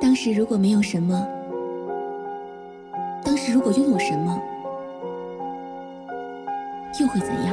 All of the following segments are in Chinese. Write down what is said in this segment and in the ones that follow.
当时如果没有什么，当时如果拥有什么，又会怎样？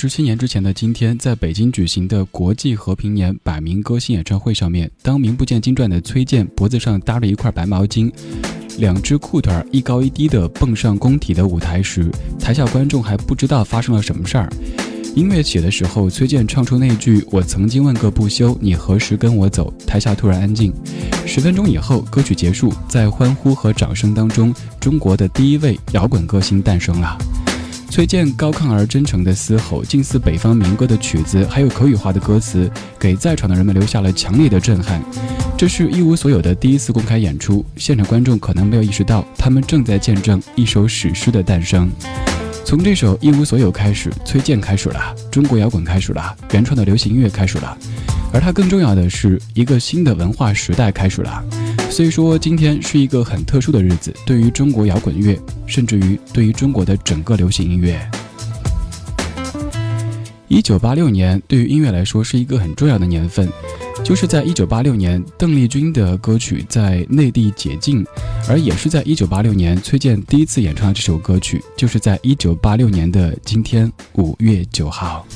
十七年之前的今天，在北京举行的国际和平年百名歌星演唱会上面，当名不见经传的崔健脖子上搭着一块白毛巾，两只裤腿一高一低的蹦上工体的舞台时，台下观众还不知道发生了什么事儿。音乐起的时候，崔健唱出那句“我曾经问个不休，你何时跟我走”，台下突然安静。十分钟以后，歌曲结束，在欢呼和掌声当中，中国的第一位摇滚歌星诞生了。崔健高亢而真诚的嘶吼，近似北方民歌的曲子，还有口语化的歌词，给在场的人们留下了强烈的震撼。这是一无所有的第一次公开演出，现场观众可能没有意识到，他们正在见证一首史诗的诞生。从这首一无所有开始，崔健开始了，中国摇滚开始了，原创的流行音乐开始了，而它更重要的是一个新的文化时代开始了。所以说，今天是一个很特殊的日子，对于中国摇滚乐，甚至于对于中国的整个流行音乐。一九八六年对于音乐来说是一个很重要的年份。就是在一九八六年，邓丽君的歌曲在内地解禁，而也是在一九八六年，崔健第一次演唱的这首歌曲，就是在一九八六年的今天五月九号。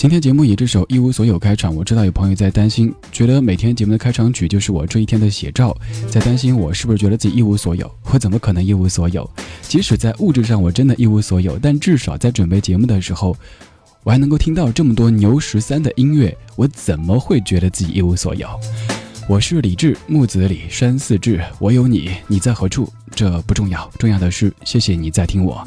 今天节目以这首《一无所有》开场，我知道有朋友在担心，觉得每天节目的开场曲就是我这一天的写照，在担心我是不是觉得自己一无所有？我怎么可能一无所有？即使在物质上我真的一无所有，但至少在准备节目的时候。我还能够听到这么多牛十三的音乐，我怎么会觉得自己一无所有？我是李志，木子李，山寺志。我有你，你在何处？这不重要，重要的是谢谢你在听我。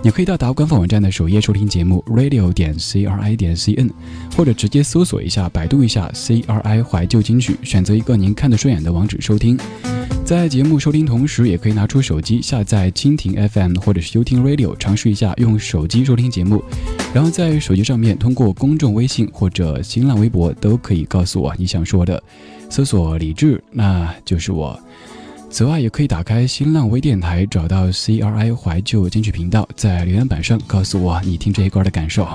你可以到达官方网站的首页收听节目 radio 点 c r i 点 c n，或者直接搜索一下，百度一下 c r i 怀旧金曲，选择一个您看得顺眼的网址收听。在节目收听同时，也可以拿出手机下载蜻蜓 FM 或者是优听 Radio，尝试一下用手机收听节目。然后在手机上面通过公众微信或者新浪微博都可以告诉我你想说的，搜索李志，那就是我。此外，也可以打开新浪微电台，找到 CRI 怀旧金曲频道，在留言板上告诉我你听这一歌的感受。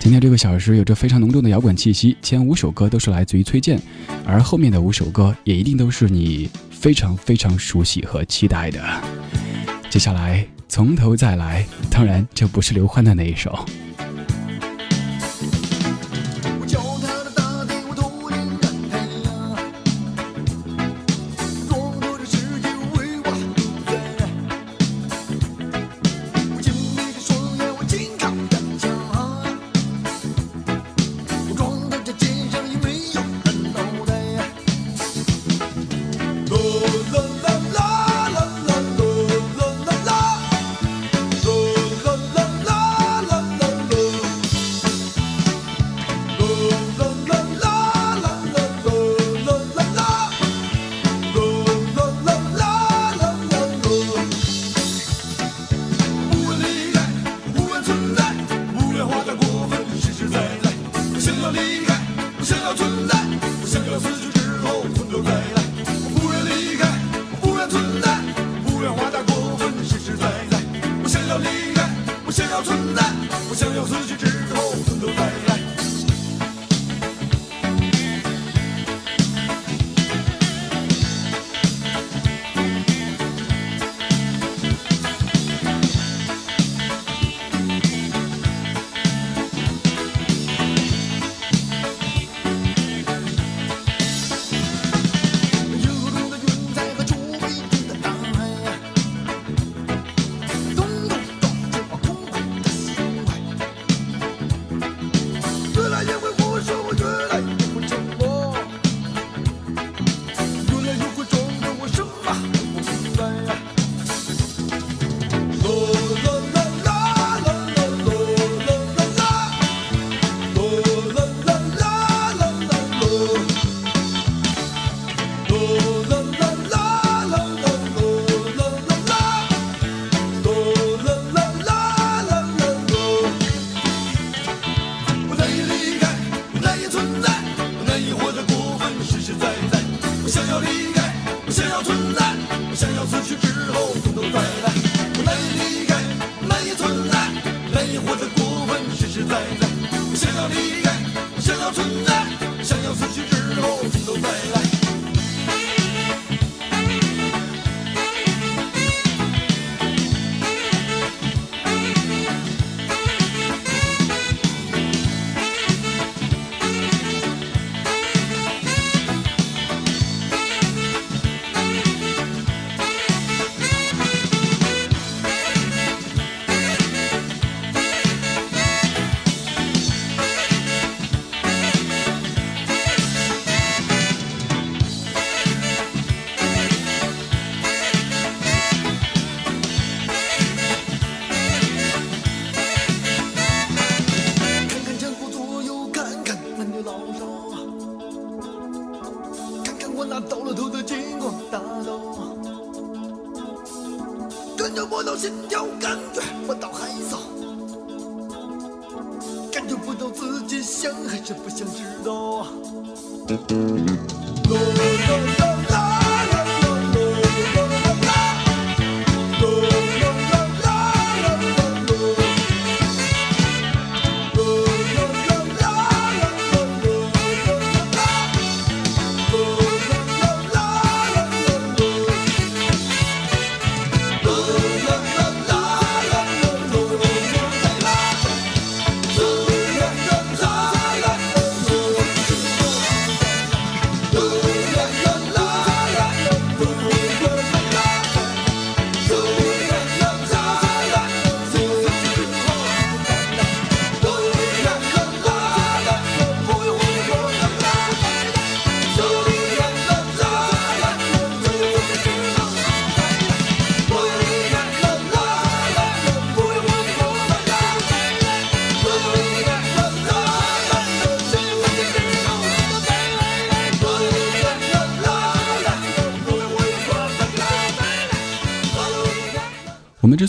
今天这个小时有着非常浓重的摇滚气息，前五首歌都是来自于崔健，而后面的五首歌也一定都是你非常非常熟悉和期待的。接下来从头再来，当然这不是刘欢的那一首。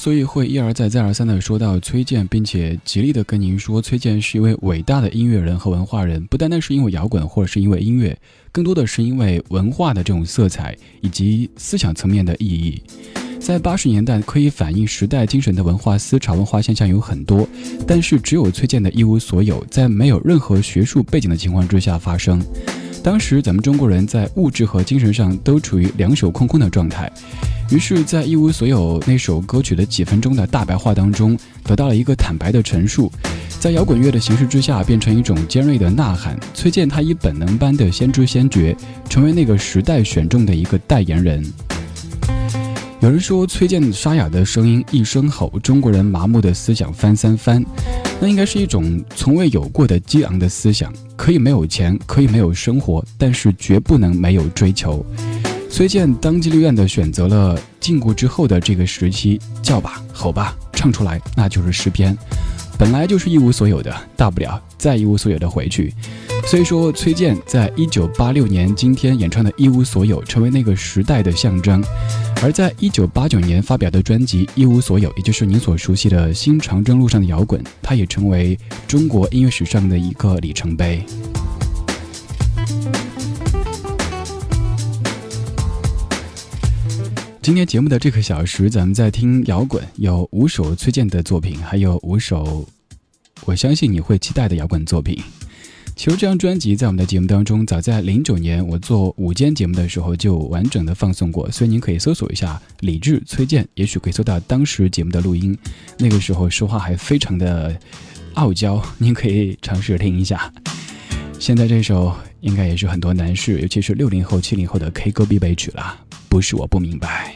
所以会一而再、再而三地说到崔健，并且极力地跟您说崔健是一位伟大的音乐人和文化人，不单单是因为摇滚或者是因为音乐，更多的是因为文化的这种色彩以及思想层面的意义。在八十年代，可以反映时代精神的文化思潮、文化现象有很多，但是只有崔健的一无所有，在没有任何学术背景的情况之下发生。当时咱们中国人在物质和精神上都处于两手空空的状态。于是，在一无所有那首歌曲的几分钟的大白话当中，得到了一个坦白的陈述，在摇滚乐的形式之下，变成一种尖锐的呐喊。崔健他以本能般的先知先觉，成为那个时代选中的一个代言人。有人说，崔健沙哑的声音一声吼，中国人麻木的思想翻三番，那应该是一种从未有过的激昂的思想。可以没有钱，可以没有生活，但是绝不能没有追求。崔健当机立断地选择了禁锢之后的这个时期，叫吧，吼吧，唱出来，那就是诗篇。本来就是一无所有的，大不了再一无所有的回去。所以说，崔健在一九八六年今天演唱的一无所有，成为那个时代的象征。而在一九八九年发表的专辑《一无所有》，也就是您所熟悉的新长征路上的摇滚，它也成为中国音乐史上的一个里程碑。今天节目的这个小时，咱们在听摇滚，有五首崔健的作品，还有五首我相信你会期待的摇滚作品。其实这张专辑在我们的节目当中，早在零九年我做午间节目的时候就完整的放送过，所以您可以搜索一下李志崔健，也许可以搜到当时节目的录音。那个时候说话还非常的傲娇，您可以尝试听一下。现在这首应该也是很多男士，尤其是六零后、七零后的 K 歌必备曲了。不是我不明白。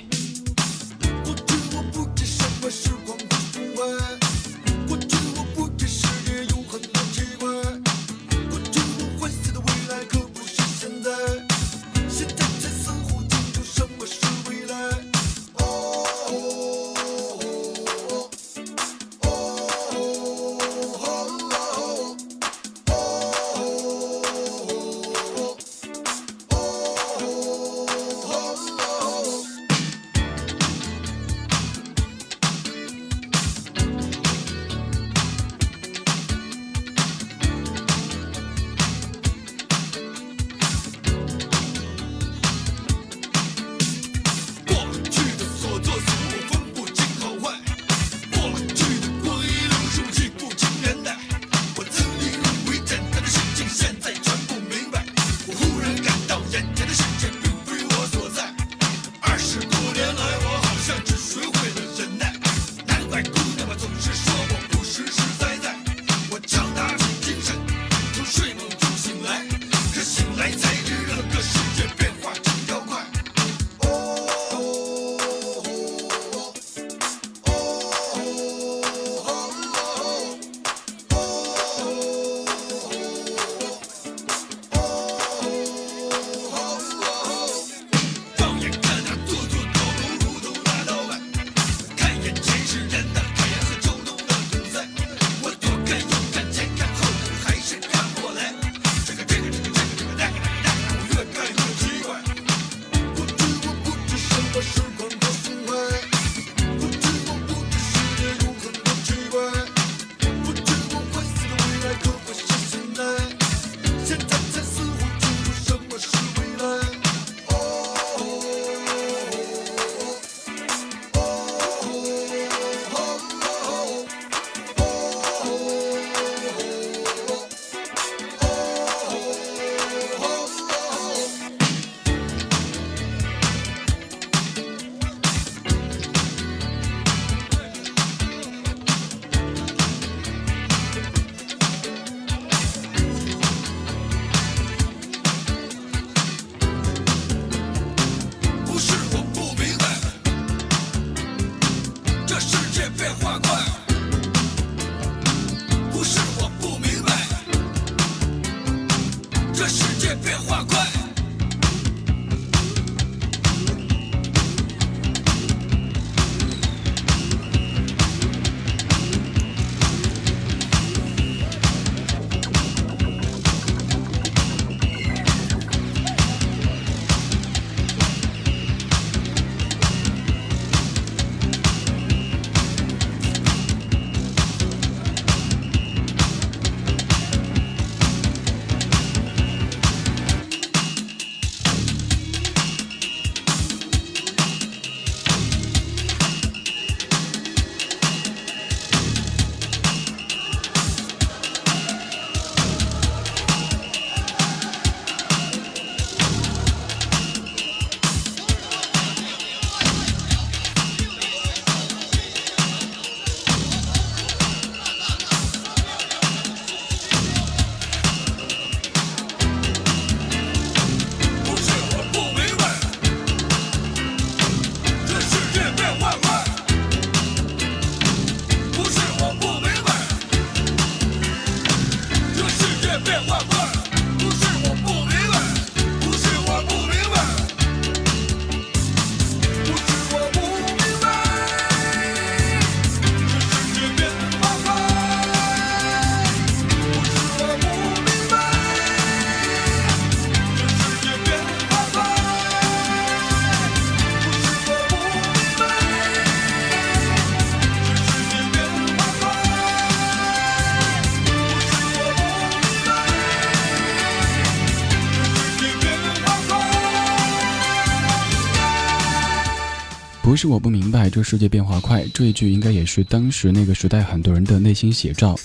是我不明白，这世界变化快，这一句应该也是当时那个时代很多人的内心写照。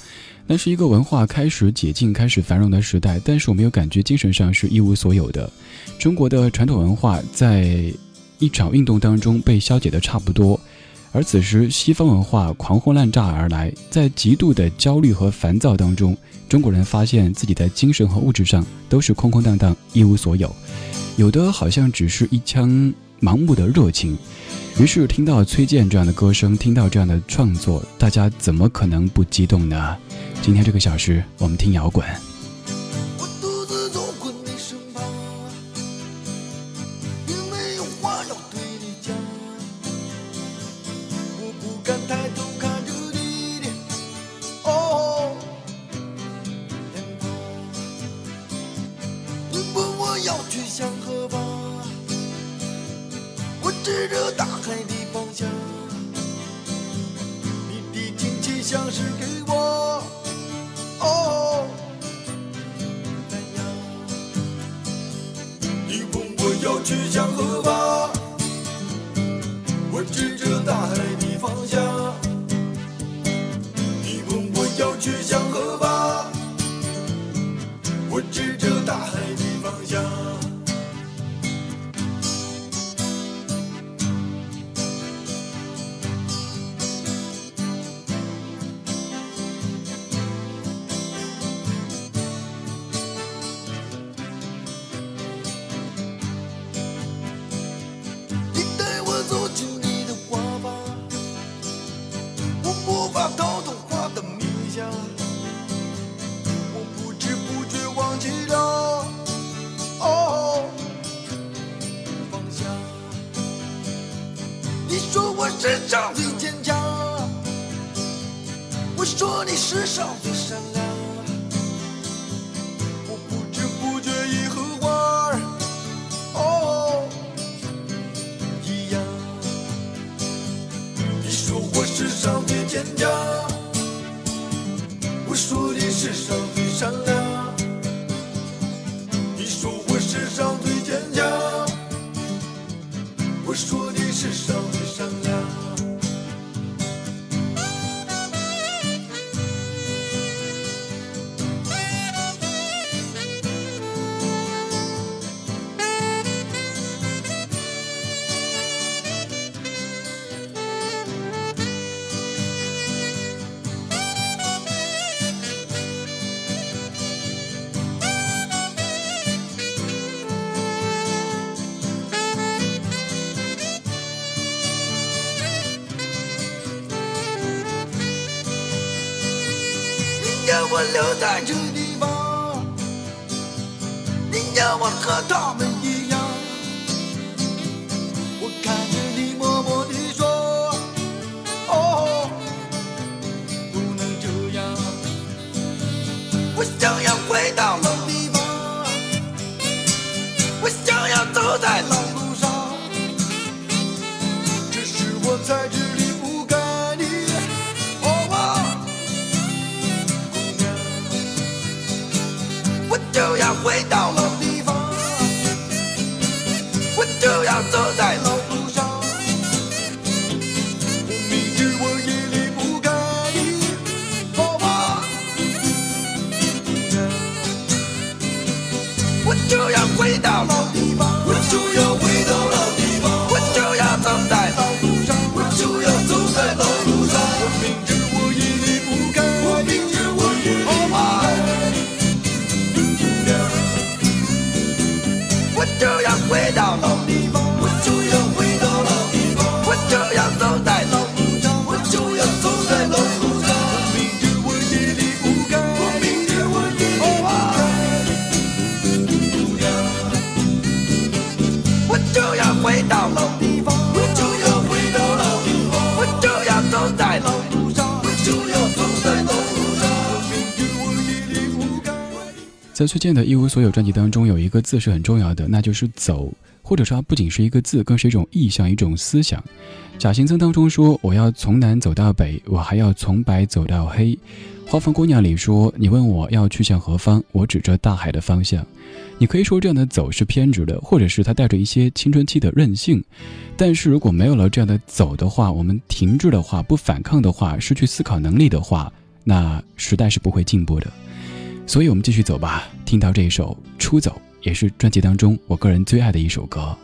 那是一个文化开始解禁、开始繁荣的时代，但是我没有感觉精神上是一无所有的。中国的传统文化在一场运动当中被消解的差不多，而此时西方文化狂轰滥炸而来，在极度的焦虑和烦躁当中，中国人发现自己在精神和物质上都是空空荡荡、一无所有，有的好像只是一腔盲目的热情。于是听到崔健这样的歌声，听到这样的创作，大家怎么可能不激动呢？今天这个小时，我们听摇滚。世上最坚强，我说你世上最善良，和他们在崔健的《一无所有》专辑当中，有一个字是很重要的，那就是“走”，或者说它不仅是一个字，更是一种意象、一种思想。假行僧当中说：“我要从南走到北，我还要从白走到黑。”花房姑娘里说：“你问我要去向何方，我指着大海的方向。”你可以说这样的走是偏执的，或者是它带着一些青春期的任性。但是如果没有了这样的走的话，我们停滞的话，不反抗的话，失去思考能力的话，那时代是不会进步的。所以，我们继续走吧。听到这一首《出走》，也是专辑当中我个人最爱的一首歌。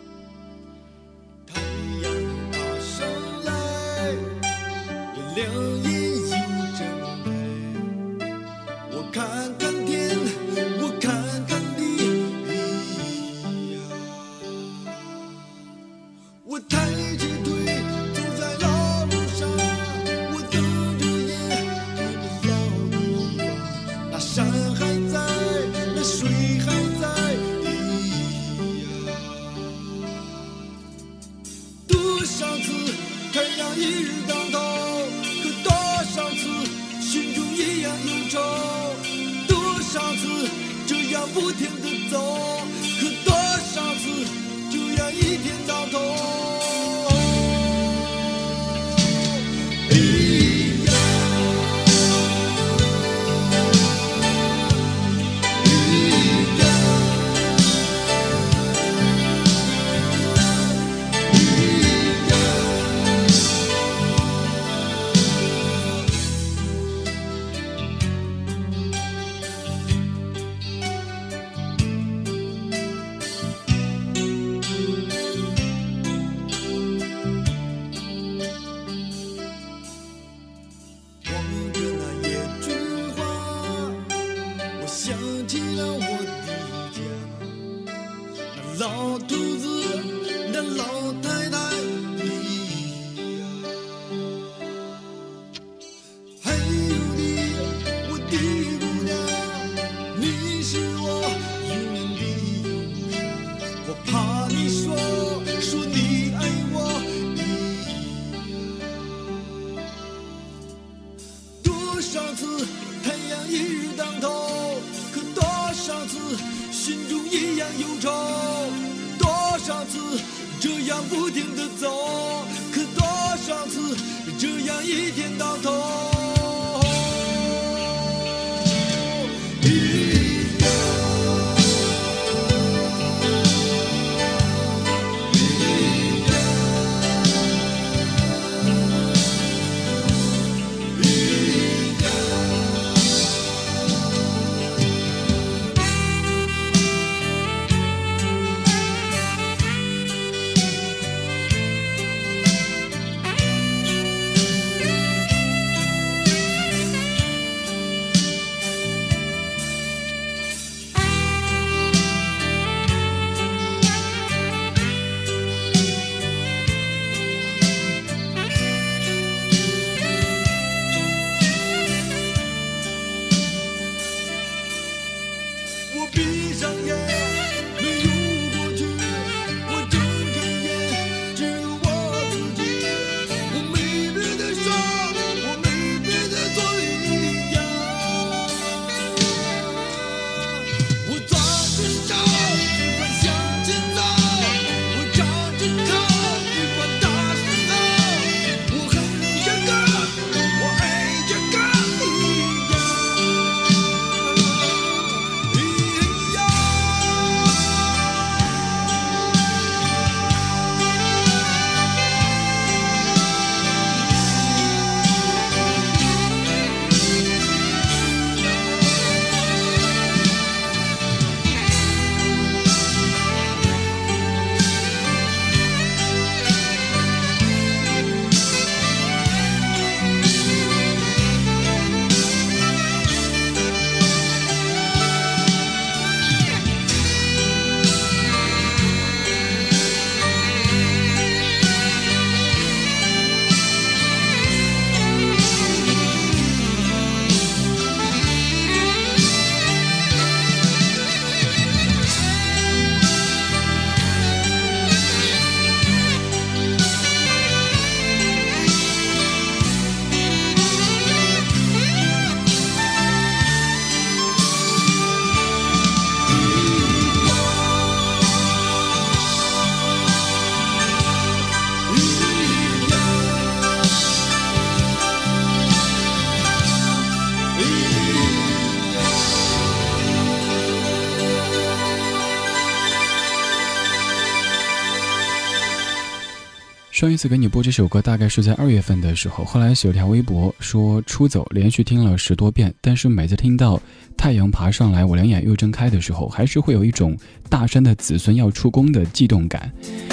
次给你播这首歌大概是在二月份的时候，后来写了条微博说出走，连续听了十多遍，但是每次听到太阳爬上来，我两眼又睁开的时候，还是会有一种大山的子孙要出宫的悸动感。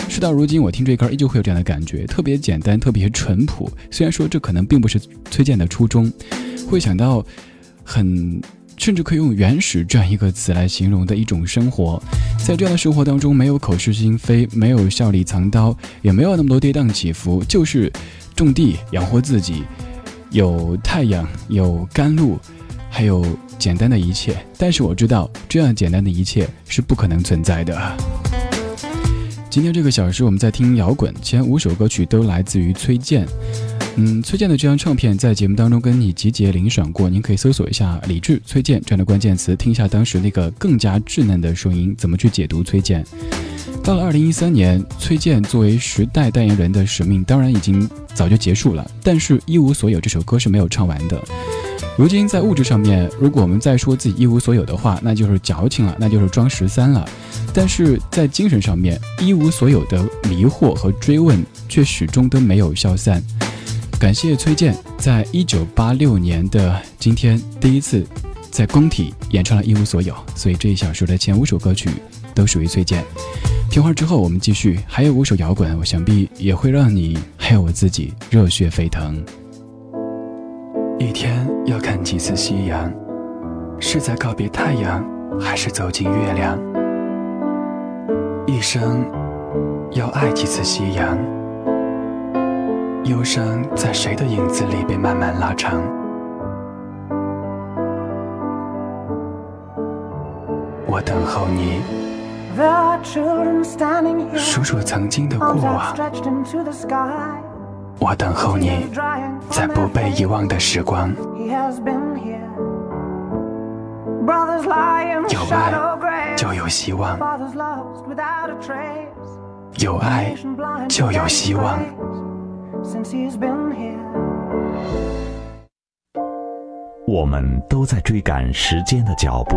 事到如今，我听这歌依旧会有这样的感觉，特别简单，特别淳朴。虽然说这可能并不是崔健的初衷，会想到很。甚至可以用“原始”这样一个词来形容的一种生活，在这样的生活当中，没有口是心非，没有笑里藏刀，也没有那么多跌宕起伏，就是种地养活自己，有太阳，有甘露，还有简单的一切。但是我知道，这样简单的一切是不可能存在的。今天这个小时，我们在听摇滚，前五首歌曲都来自于崔健。嗯，崔健的这张唱片在节目当中跟你集结领赏过，您可以搜索一下“李志崔健”这样的关键词，听一下当时那个更加稚嫩的声音，怎么去解读崔健。到了二零一三年，崔健作为时代代言人的使命当然已经早就结束了，但是一无所有这首歌是没有唱完的。如今在物质上面，如果我们再说自己一无所有的话，那就是矫情了，那就是装十三了。但是在精神上面，一无所有的迷惑和追问却始终都没有消散。感谢崔健，在一九八六年的今天第一次在工体演唱了一无所有，所以这一小时的前五首歌曲都属于崔健。片花之后我们继续，还有五首摇滚，我想必也会让你还有我自己热血沸腾。一天要看几次夕阳，是在告别太阳，还是走进月亮？一生要爱几次夕阳？忧伤在谁的影子里被慢慢拉长？我等候你，数数曾经的过往。我等候你，在不被遗忘的时光。有爱就有希望，有爱就有希望。我们都在追赶时间的脚步，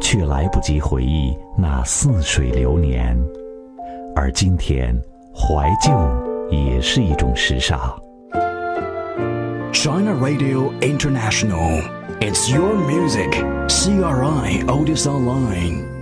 却来不及回忆那似水流年。而今天，怀旧也是一种时尚。China Radio International, it's your music. CRI Otis Online.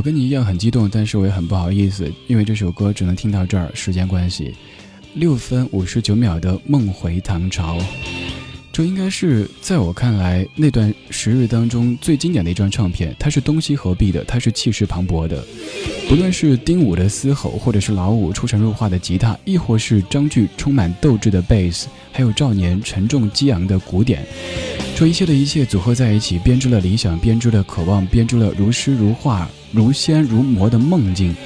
我跟你一样很激动，但是我也很不好意思，因为这首歌只能听到这儿，时间关系。六分五十九秒的《梦回唐朝》，这应该是在我看来那段时日当中最经典的一张唱片。它是东西合璧的，它是气势磅礴的。不论是丁武的嘶吼，或者是老五出神入化的吉他，亦或是张炬充满斗志的贝斯，还有赵年沉重激昂的鼓点，这一切的一切组合在一起，编织了理想，编织了渴望，编织了如诗如画、如仙如魔的梦境。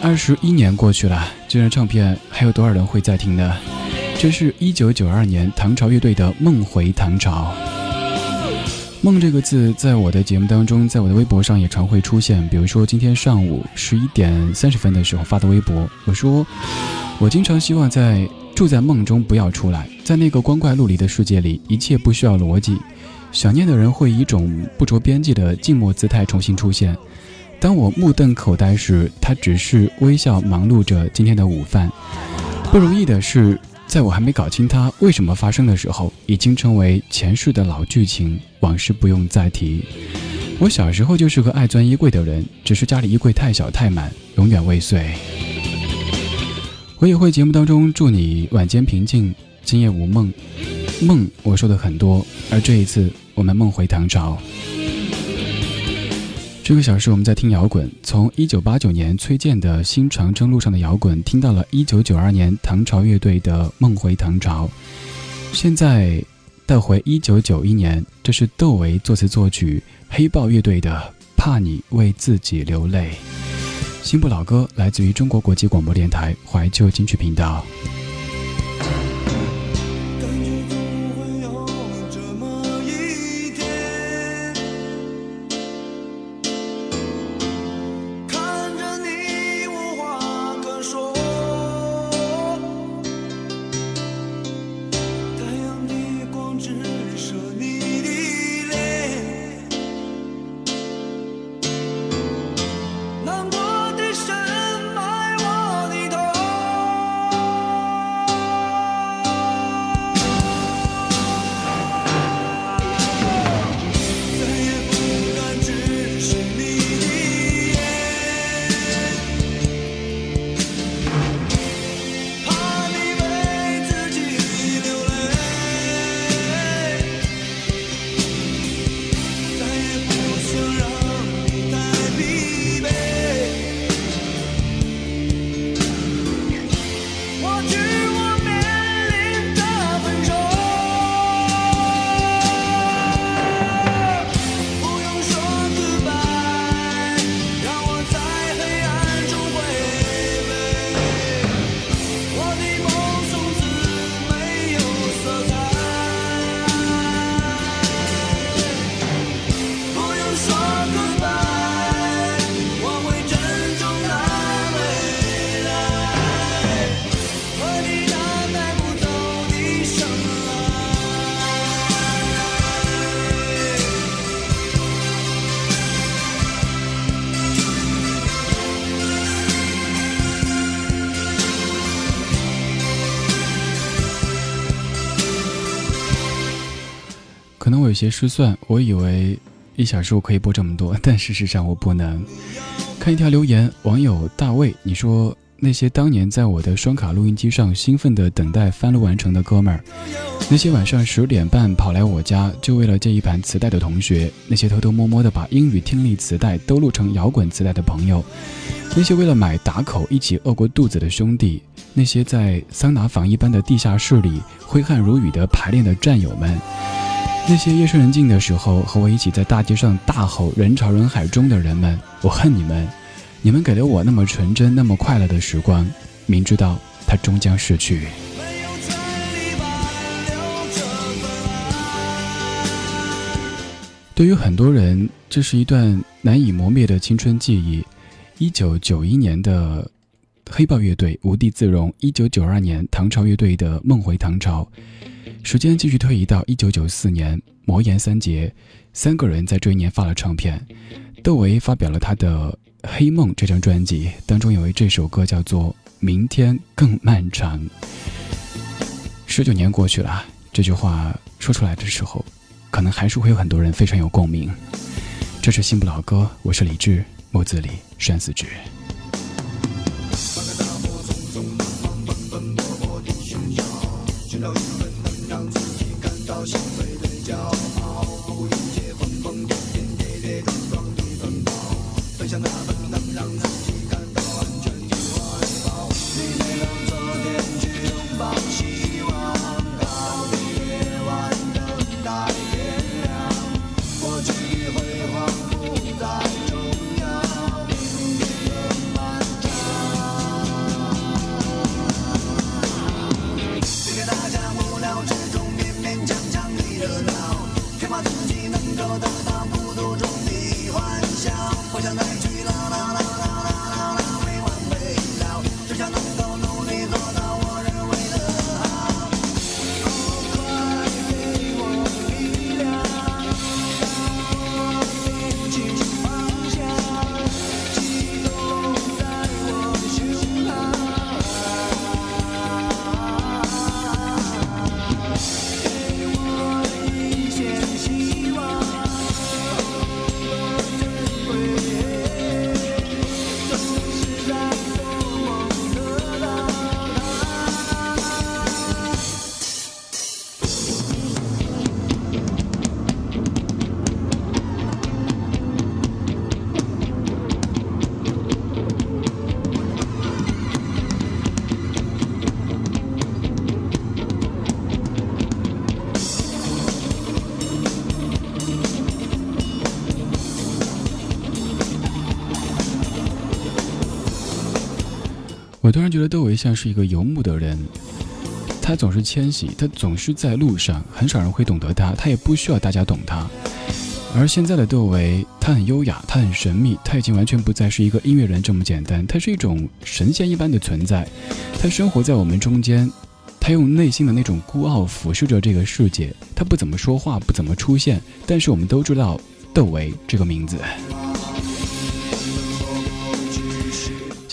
二十一年过去了，这张唱片还有多少人会在听呢？这是一九九二年唐朝乐队的《梦回唐朝》。梦这个字，在我的节目当中，在我的微博上也常会出现。比如说今天上午十一点三十分的时候发的微博，我说我经常希望在住在梦中不要出来，在那个光怪陆离的世界里，一切不需要逻辑。想念的人会以一种不着边际的静默姿态重新出现。当我目瞪口呆时，他只是微笑忙碌着今天的午饭。不容易的是，在我还没搞清它为什么发生的时候，已经成为前世的老剧情，往事不用再提。我小时候就是个爱钻衣柜的人，只是家里衣柜太小太满，永远未遂。我也会节目当中祝你晚间平静，今夜无梦。梦我说的很多，而这一次我们梦回唐朝。这个小时我们在听摇滚，从一九八九年崔健的新长征路上的摇滚，听到了一九九二年唐朝乐队的《梦回唐朝》，现在带回一九九一年，这是窦唯作词作曲，黑豹乐队的《怕你为自己流泪》。新不老歌来自于中国国际广播电台怀旧金曲频道。些失算，我以为一小时我可以播这么多，但事实上我不能。看一条留言，网友大卫，你说那些当年在我的双卡录音机上兴奋地等待翻录完成的哥们儿，那些晚上十点半跑来我家就为了这一盘磁带的同学，那些偷偷摸摸地把英语听力磁带都录成摇滚磁带的朋友，那些为了买打口一起饿过肚子的兄弟，那些在桑拿房一般的地下室里挥汗如雨的排练的战友们。那些夜深人静的时候和我一起在大街上大吼、人潮人海中的人们，我恨你们！你们给了我那么纯真、那么快乐的时光，明知道它终将逝去。对于很多人，这是一段难以磨灭的青春记忆。一九九一年的黑豹乐队《无地自容》，一九九二年唐朝乐队的《梦回唐朝》。时间继续推移到一九九四年，魔岩三杰三个人在这一年发了唱片。窦唯发表了他的《黑梦》这张专辑，当中有一这首歌叫做《明天更漫长》。十九年过去了，这句话说出来的时候，可能还是会有很多人非常有共鸣。这是新不老歌，我是李志。木子李，山寺志。我突然觉得窦唯像是一个游牧的人，他总是迁徙，他总是在路上，很少人会懂得他，他也不需要大家懂他。而现在的窦唯，他很优雅，他很神秘，他已经完全不再是一个音乐人这么简单，他是一种神仙一般的存在，他生活在我们中间，他用内心的那种孤傲俯视着这个世界，他不怎么说话，不怎么出现，但是我们都知道窦唯这个名字。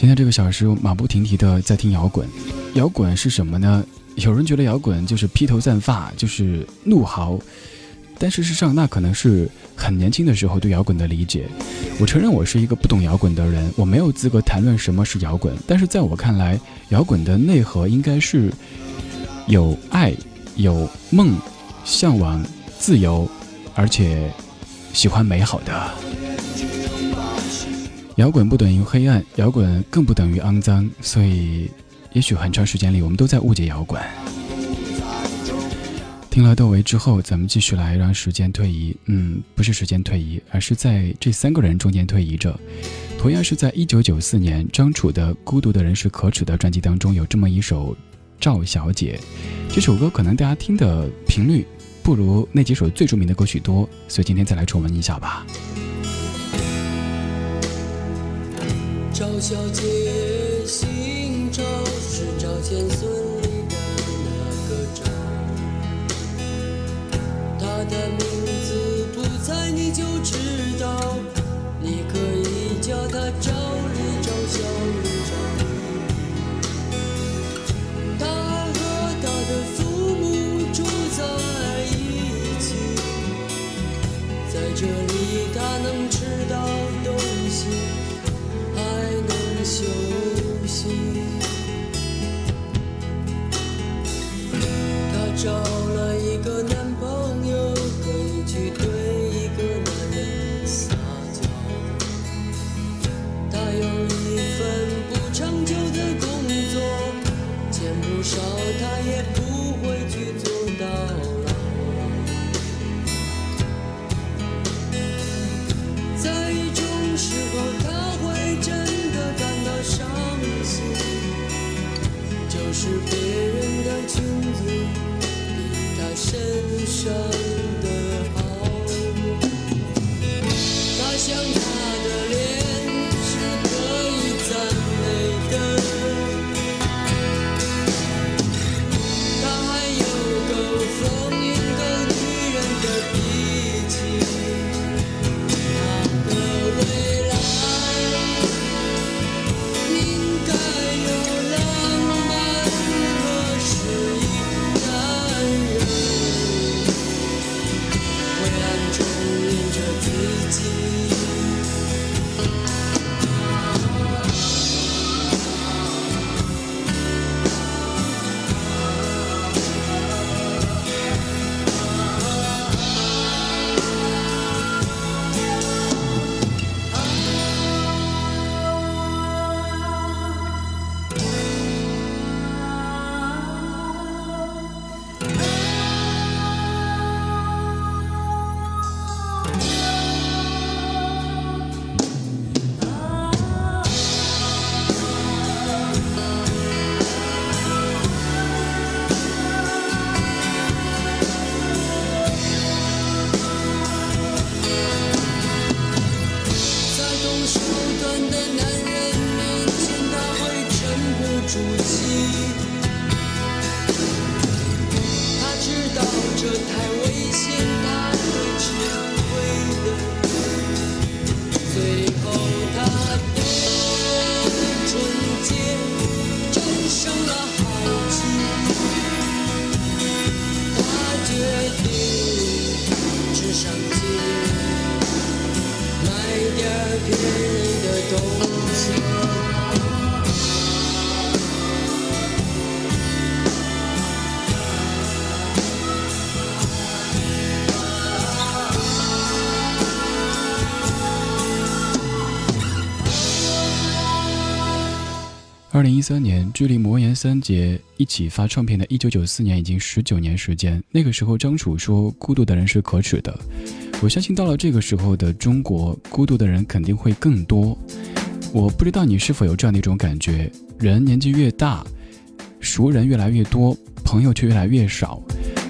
今天这个小时马不停蹄的在听摇滚，摇滚是什么呢？有人觉得摇滚就是披头散发，就是怒嚎，但事实上那可能是很年轻的时候对摇滚的理解。我承认我是一个不懂摇滚的人，我没有资格谈论什么是摇滚。但是在我看来，摇滚的内核应该是有爱、有梦、向往自由，而且喜欢美好的。摇滚不等于黑暗，摇滚更不等于肮脏，所以，也许很长时间里我们都在误解摇滚。听了窦唯之后，咱们继续来让时间推移，嗯，不是时间推移，而是在这三个人中间推移着。同样是在一九九四年，张楚的《孤独的人是可耻的》专辑当中有这么一首《赵小姐》，这首歌可能大家听的频率不如那几首最著名的歌曲多，所以今天再来重温一下吧。赵小姐，姓赵，是赵钱孙李的那个赵。她的名字不猜你就知道，你可以叫她赵丽、赵小丽、赵丽。她和她的父母住在一起，在这里找了一个男朋友，可以去对一个男人撒娇。她有一份不长久的工作，钱不少，她也不会去做到老。在一种时候。他会真的感到伤心，就是别人的裙子身上。三年，距离魔岩三杰一起发唱片的一九九四年已经十九年时间。那个时候，张楚说：“孤独的人是可耻的。”我相信到了这个时候的中国，孤独的人肯定会更多。我不知道你是否有这样的一种感觉：人年纪越大，熟人越来越多，朋友却越来越少。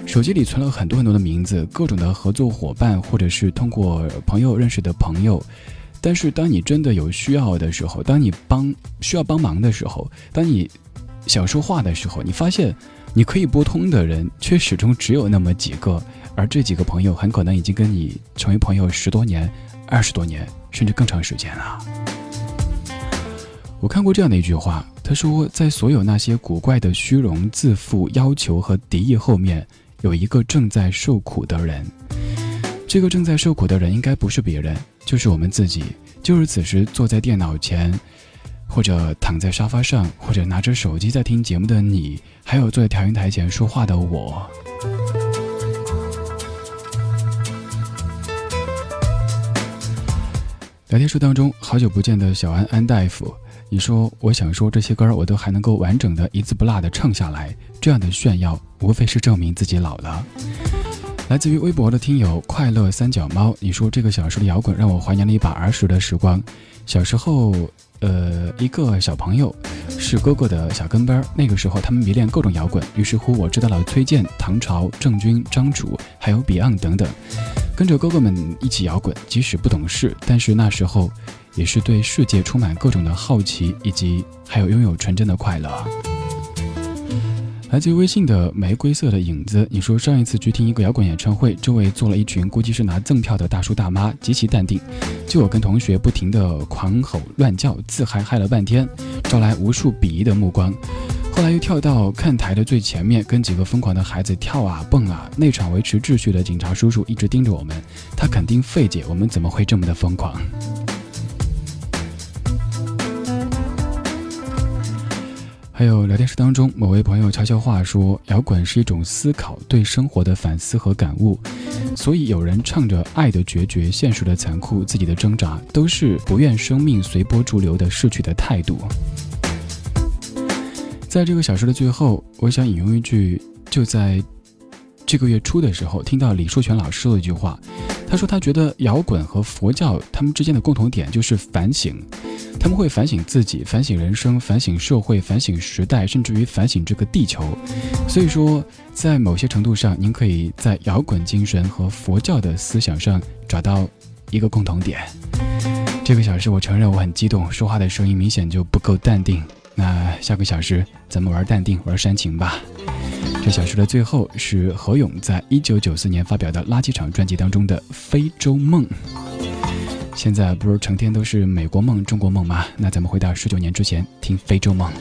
手机里存了很多很多的名字，各种的合作伙伴，或者是通过朋友认识的朋友。但是，当你真的有需要的时候，当你帮需要帮忙的时候，当你想说话的时候，你发现你可以拨通的人却始终只有那么几个，而这几个朋友很可能已经跟你成为朋友十多年、二十多年，甚至更长时间了。我看过这样的一句话，他说，在所有那些古怪的虚荣、自负、要求和敌意后面，有一个正在受苦的人。这个正在受苦的人，应该不是别人。就是我们自己，就是此时坐在电脑前，或者躺在沙发上，或者拿着手机在听节目的你，还有坐在调音台前说话的我。聊天室当中，好久不见的小安安大夫，你说我想说这些歌我都还能够完整的一字不落的唱下来，这样的炫耀，无非是证明自己老了。来自于微博的听友快乐三脚猫，你说这个小时的摇滚让我怀念了一把儿时的时光。小时候，呃，一个小朋友是哥哥的小跟班儿，那个时候他们迷恋各种摇滚，于是乎我知道了崔健、唐朝、郑钧、张楚，还有 Beyond 等等，跟着哥哥们一起摇滚。即使不懂事，但是那时候也是对世界充满各种的好奇，以及还有拥有纯真的快乐。来自于微信的玫瑰色的影子，你说上一次去听一个摇滚演唱会，周围坐了一群估计是拿赠票的大叔大妈，极其淡定，就我跟同学不停的狂吼乱叫，自嗨嗨了半天，招来无数鄙夷的目光。后来又跳到看台的最前面，跟几个疯狂的孩子跳啊蹦啊。那场维持秩序的警察叔叔一直盯着我们，他肯定费解我们怎么会这么的疯狂。还有聊天室当中，某位朋友悄悄话说：“摇滚是一种思考，对生活的反思和感悟。”所以有人唱着爱的决绝、现实的残酷、自己的挣扎，都是不愿生命随波逐流的逝去的态度。在这个小说的最后，我想引用一句，就在这个月初的时候，听到李树全老师说的一句话，他说他觉得摇滚和佛教他们之间的共同点就是反省。他们会反省自己，反省人生，反省社会，反省时代，甚至于反省这个地球。所以说，在某些程度上，您可以在摇滚精神和佛教的思想上找到一个共同点。这个小时，我承认我很激动，说话的声音明显就不够淡定。那下个小时，咱们玩淡定，玩煽情吧。这小说的最后是何勇在一九九四年发表的《垃圾场》专辑当中的《非洲梦》。现在不是成天都是美国梦、中国梦吗？那咱们回到十九年之前，听非洲梦。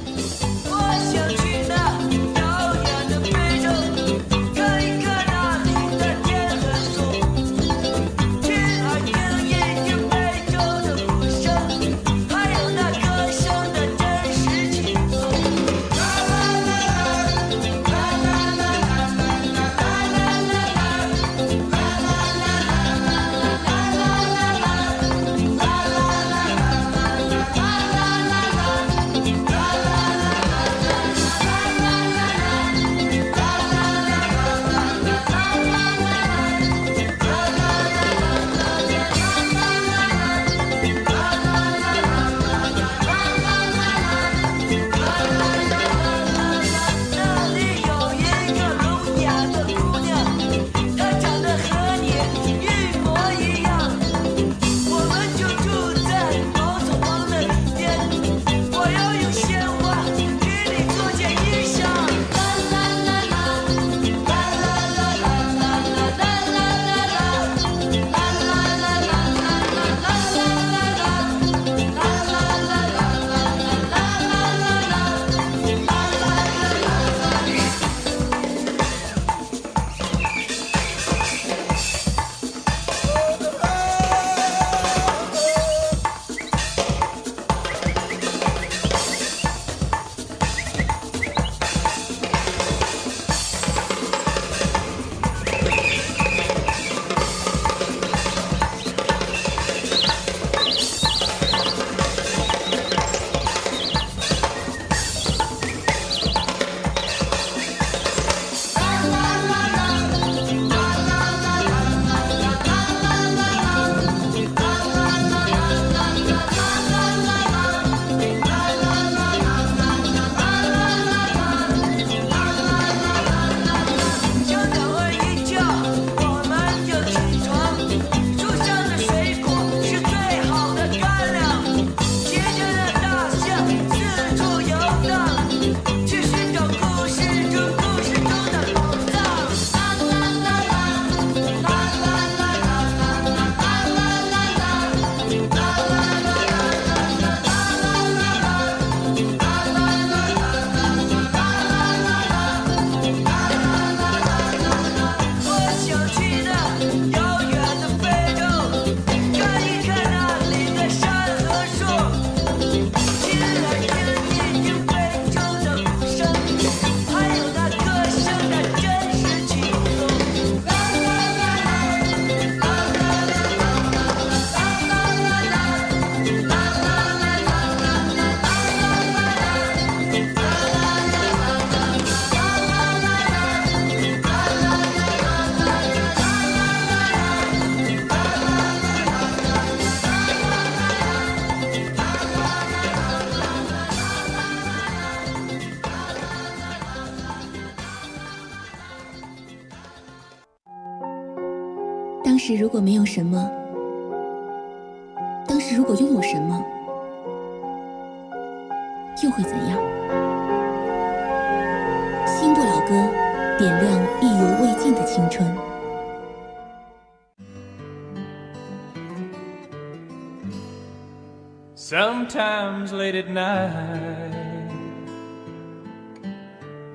Late at night,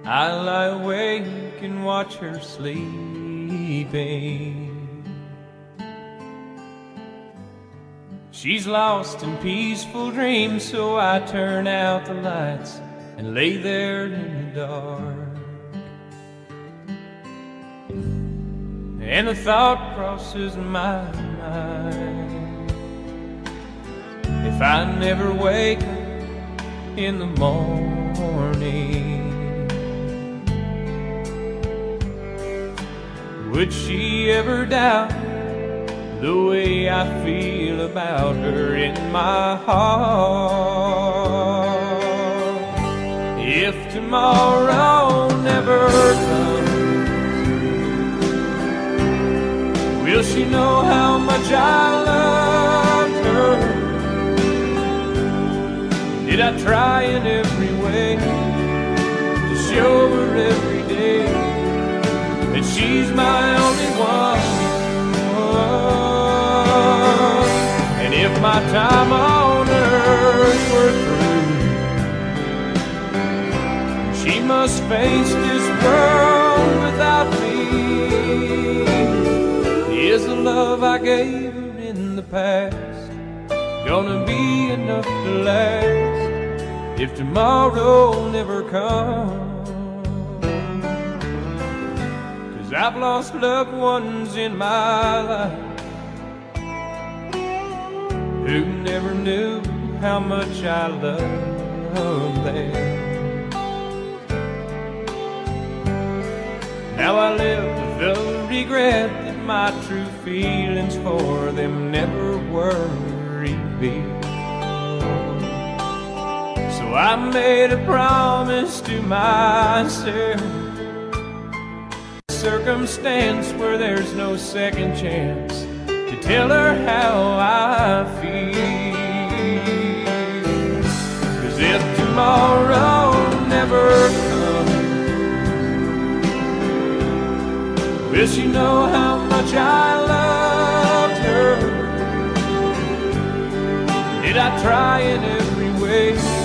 I lie awake and watch her sleeping. She's lost in peaceful dreams, so I turn out the lights and lay there in the dark. And the thought crosses my mind. If I never wake up in the morning, would she ever doubt the way I feel about her in my heart? If tomorrow never comes, will she know how much I loved Did I try in every way to show her every day that she's my only one? And if my time on earth were through, she must face this world without me. Is the love I gave her in the past gonna be enough to last? If tomorrow never comes. Cause I've lost loved ones in my life who never knew how much I loved them. Now I live with the regret that my true feelings for them never were revealed. I made a promise to myself. Circumstance where there's no second chance to tell her how I feel. Cause if tomorrow never comes, will she know how much I loved her? Did I try in every way?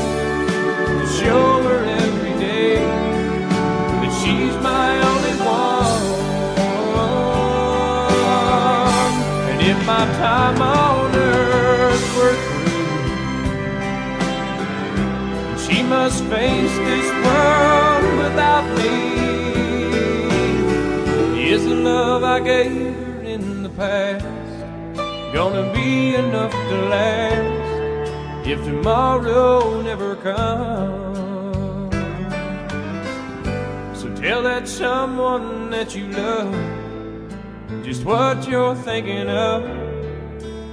Face this world without me. Is the love I gave her in the past gonna be enough to last? if tomorrow never comes. tell that someone that you love just what you're thinking of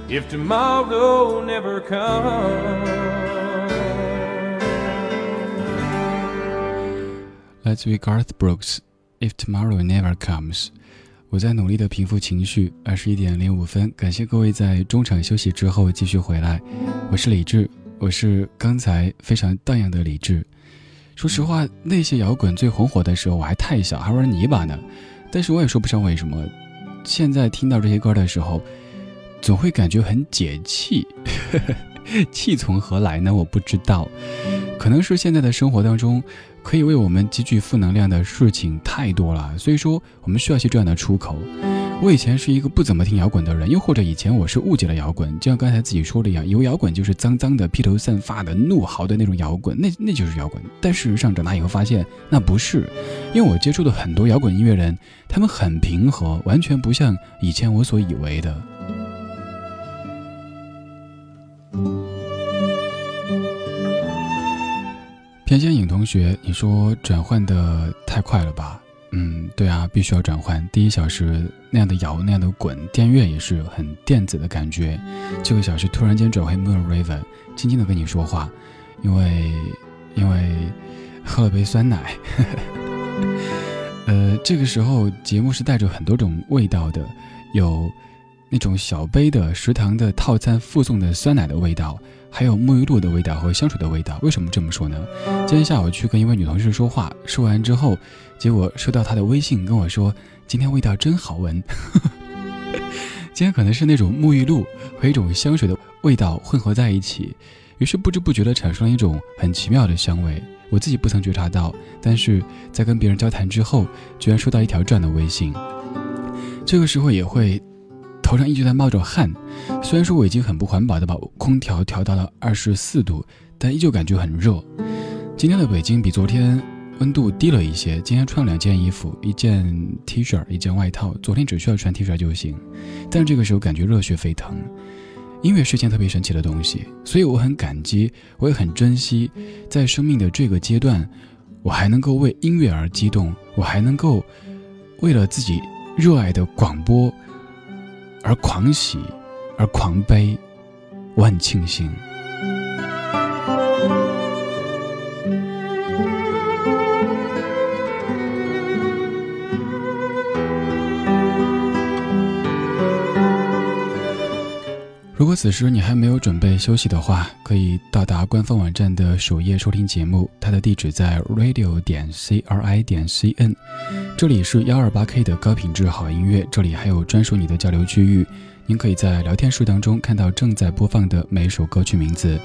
if tomorrow never comes. 来自于 Garth Brooks，《If Tomorrow Never Comes》。我在努力的平复情绪。二十一点零五分，感谢各位在中场休息之后继续回来。我是李志，我是刚才非常荡漾的李志。 说实话，那些摇滚最红火的时候，我还太小，还玩泥巴呢。但是我也说不上为什么，现在听到这些歌的时候，总会感觉很解气。气从何来呢？我不知道，可能是现在的生活当中。可以为我们积聚负能量的事情太多了，所以说我们需要一些这样的出口。我以前是一个不怎么听摇滚的人，又或者以前我是误解了摇滚，就像刚才自己说的一样，有摇滚就是脏脏的、披头散发的、怒嚎的那种摇滚，那那就是摇滚。但事实上长大以后发现那不是，因为我接触的很多摇滚音乐人，他们很平和，完全不像以前我所以为的。偏见影同学，你说转换的太快了吧？嗯，对啊，必须要转换。第一小时那样的摇，那样的滚，电乐也是很电子的感觉。这个小时突然间转回 Moon River，轻轻的跟你说话，因为因为喝了杯酸奶。呃，这个时候节目是带着很多种味道的，有那种小杯的食堂的套餐附送的酸奶的味道，还有沐浴露的味道和香水的味道。为什么这么说呢？今天下午去跟一位女同事说话，说完之后，结果收到她的微信跟我说：“今天味道真好闻。”今天可能是那种沐浴露和一种香水的味道混合在一起，于是不知不觉地产生了一种很奇妙的香味。我自己不曾觉察到，但是在跟别人交谈之后，居然收到一条这样的微信。这个时候也会。头上一直在冒着汗，虽然说我已经很不环保的把空调调到了二十四度，但依旧感觉很热。今天的北京比昨天温度低了一些，今天穿两件衣服，一件 T 恤，一件外套。昨天只需要穿 T 恤就行，但这个时候感觉热血沸腾。音乐是件特别神奇的东西，所以我很感激，我也很珍惜，在生命的这个阶段，我还能够为音乐而激动，我还能够为了自己热爱的广播。而狂喜，而狂悲，我很庆幸。如果此时你还没有准备休息的话，可以到达官方网站的首页收听节目，它的地址在 radio 点 c r i 点 c n。这里是幺二八 K 的高品质好音乐，这里还有专属你的交流区域，您可以在聊天室当中看到正在播放的每一首歌曲名字。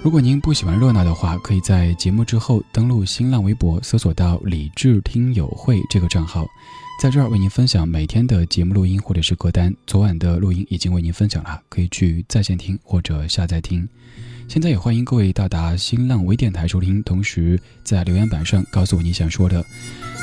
如果您不喜欢热闹的话，可以在节目之后登录新浪微博，搜索到“理智听友会”这个账号。在这儿为您分享每天的节目录音或者是歌单。昨晚的录音已经为您分享了，可以去在线听或者下载听。现在也欢迎各位到达新浪微电台收听，同时在留言板上告诉我你想说的。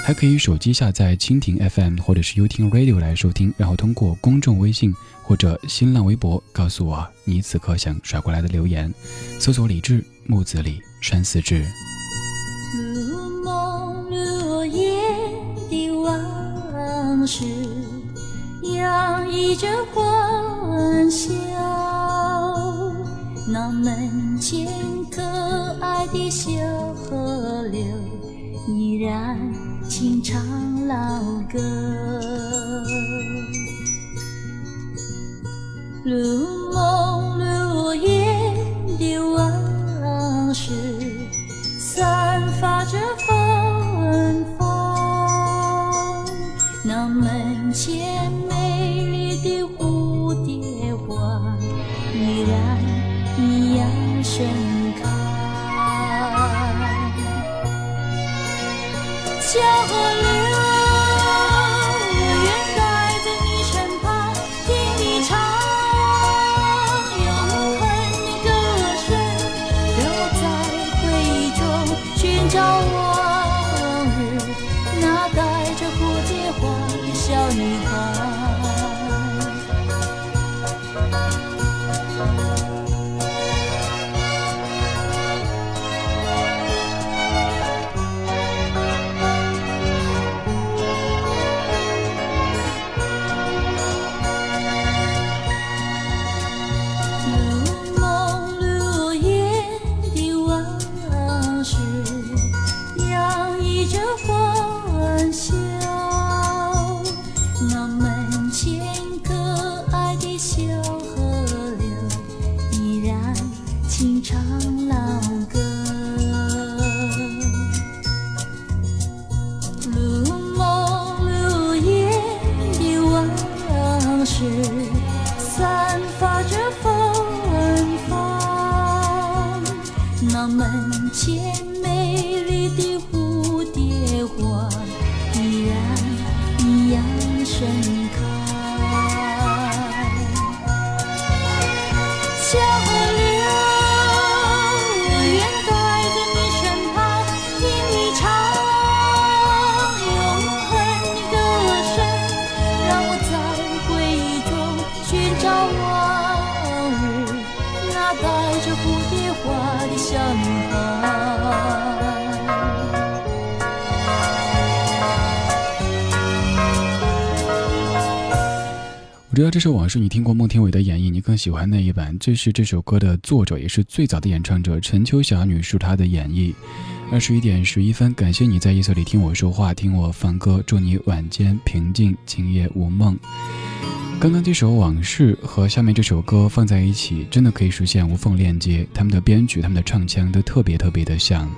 还可以手机下载蜻蜓 FM 或者是 y o u t u b Radio 来收听，然后通过公众微信或者新浪微博告诉我你此刻想甩过来的留言。搜索李志木子李山寺志。往事洋溢着欢笑，那门前可爱的小河流依然轻唱老歌。如梦如烟的往事，散发着芬芳。那门前小河我知道这首往事你听过孟庭苇的演绎，你更喜欢那一版。这是这首歌的作者，也是最早的演唱者陈秋霞女士她的演绎。二十一点十一分，感谢你在夜色里听我说话，听我放歌，祝你晚间平静，今夜无梦。刚刚这首《往事》和下面这首歌放在一起，真的可以实现无缝链接。他们的编曲、他们的唱腔都特别特别的像。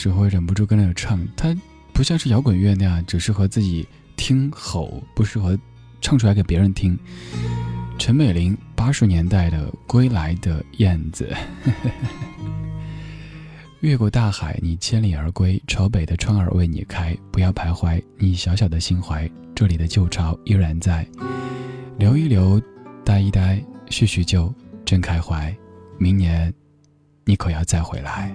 时候，忍不住跟着唱。它不像是摇滚乐那样，只适合自己听吼，不适合唱出来给别人听。陈美玲八十年代的《归来的燕子》，越过大海，你千里而归，朝北的窗儿为你开。不要徘徊，你小小的心怀，这里的旧巢依然在。留一留，待一待，叙叙旧，真开怀。明年，你可要再回来。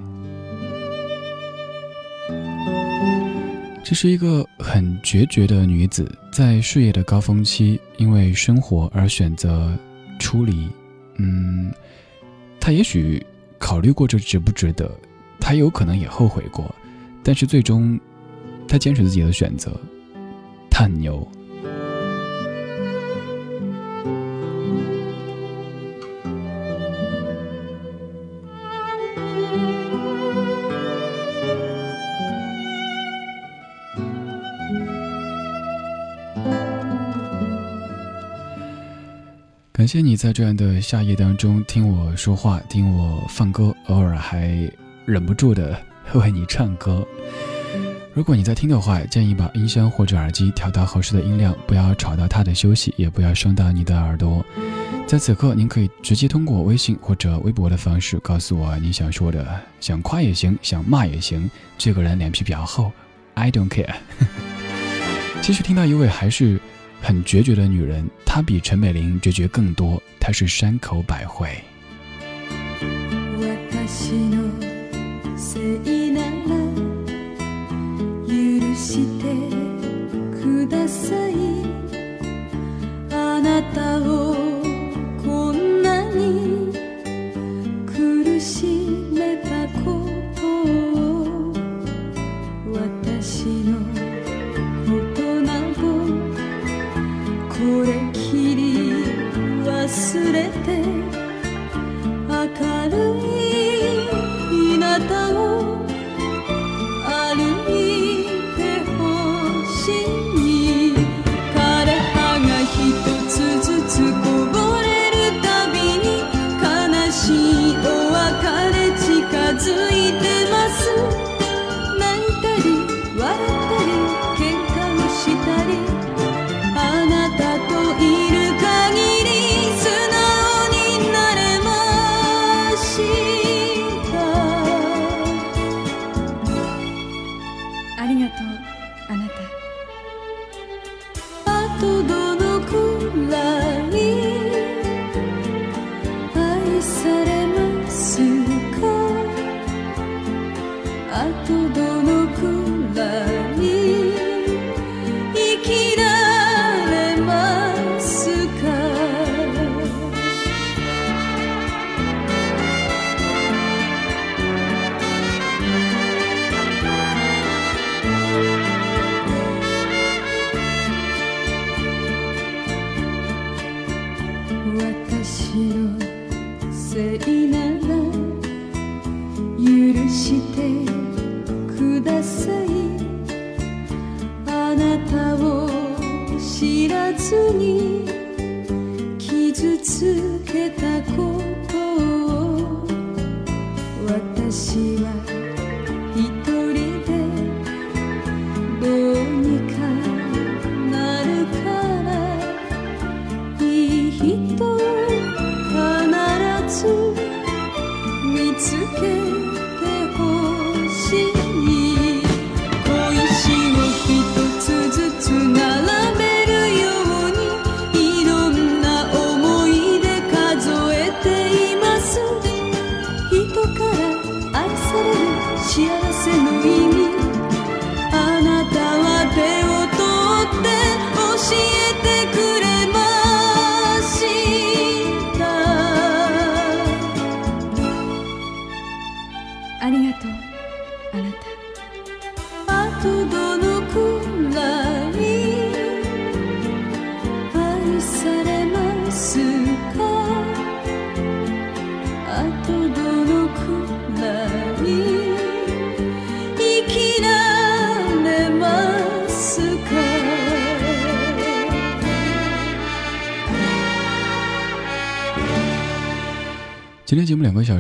这是一个很决绝的女子，在事业的高峰期，因为生活而选择出离。嗯，她也许考虑过这值不值得，她有可能也后悔过，但是最终，她坚持自己的选择，她很牛。感谢你在这样的夏夜当中听我说话，听我放歌，偶尔还忍不住的为你唱歌。如果你在听的话，建议把音箱或者耳机调到合适的音量，不要吵到他的休息，也不要伤到你的耳朵。在此刻，您可以直接通过微信或者微博的方式告诉我你想说的，想夸也行，想骂也行。这个人脸皮比较厚，I don't care。继续听到一位还是很决绝的女人，她比陈美玲决绝更多，她是山口百惠。私のせいなら許してくださいあなたをこんなに苦しめた 忘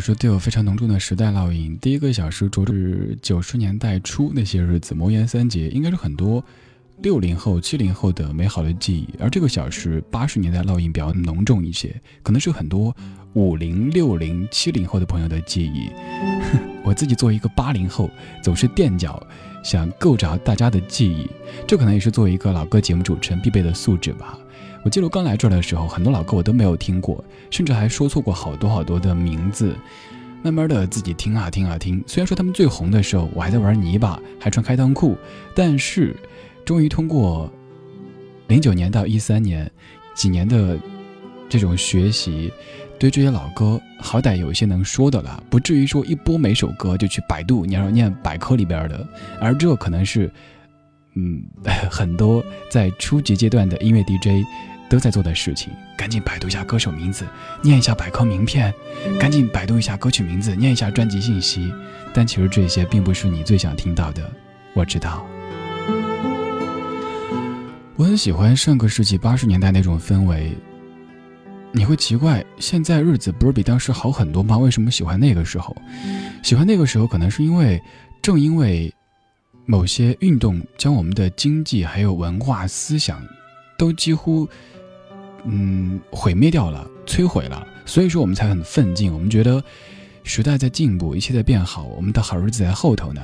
说都有非常浓重的时代烙印。第一个小时着重是九十年代初那些日子，魔岩三杰应该是很多六零后、七零后的美好的记忆。而这个小时八十年代烙印比较浓重一些，可能是很多五零、六零、七零后的朋友的记忆。我自己作为一个八零后，总是垫脚，想够着大家的记忆，这可能也是作为一个老歌节目主持人必备的素质吧。我记得刚来这儿的时候，很多老歌我都没有听过，甚至还说错过好多好多的名字。慢慢的自己听啊听啊听，虽然说他们最红的时候，我还在玩泥巴，还穿开裆裤，但是终于通过零九年到一三年几年的这种学习，对这些老歌好歹有一些能说的了，不至于说一播每首歌就去百度念念百科里边的，而这可能是，嗯，很多在初级阶段的音乐 DJ 都在做的事情。赶紧百度一下歌手名字，念一下百科名片，赶紧百度一下歌曲名字，念一下专辑信息。但其实这些并不是你最想听到的，我知道。我很喜欢上个世纪八十年代那种氛围，你会奇怪，现在日子不是比当时好很多吗？为什么喜欢那个时候？喜欢那个时候，可能是因为正因为某些运动将我们的经济还有文化思想都几乎嗯毁灭掉了、摧毁了，所以说我们才很奋进。我们觉得时代在进步，一切在变好，我们的好日子在后头呢。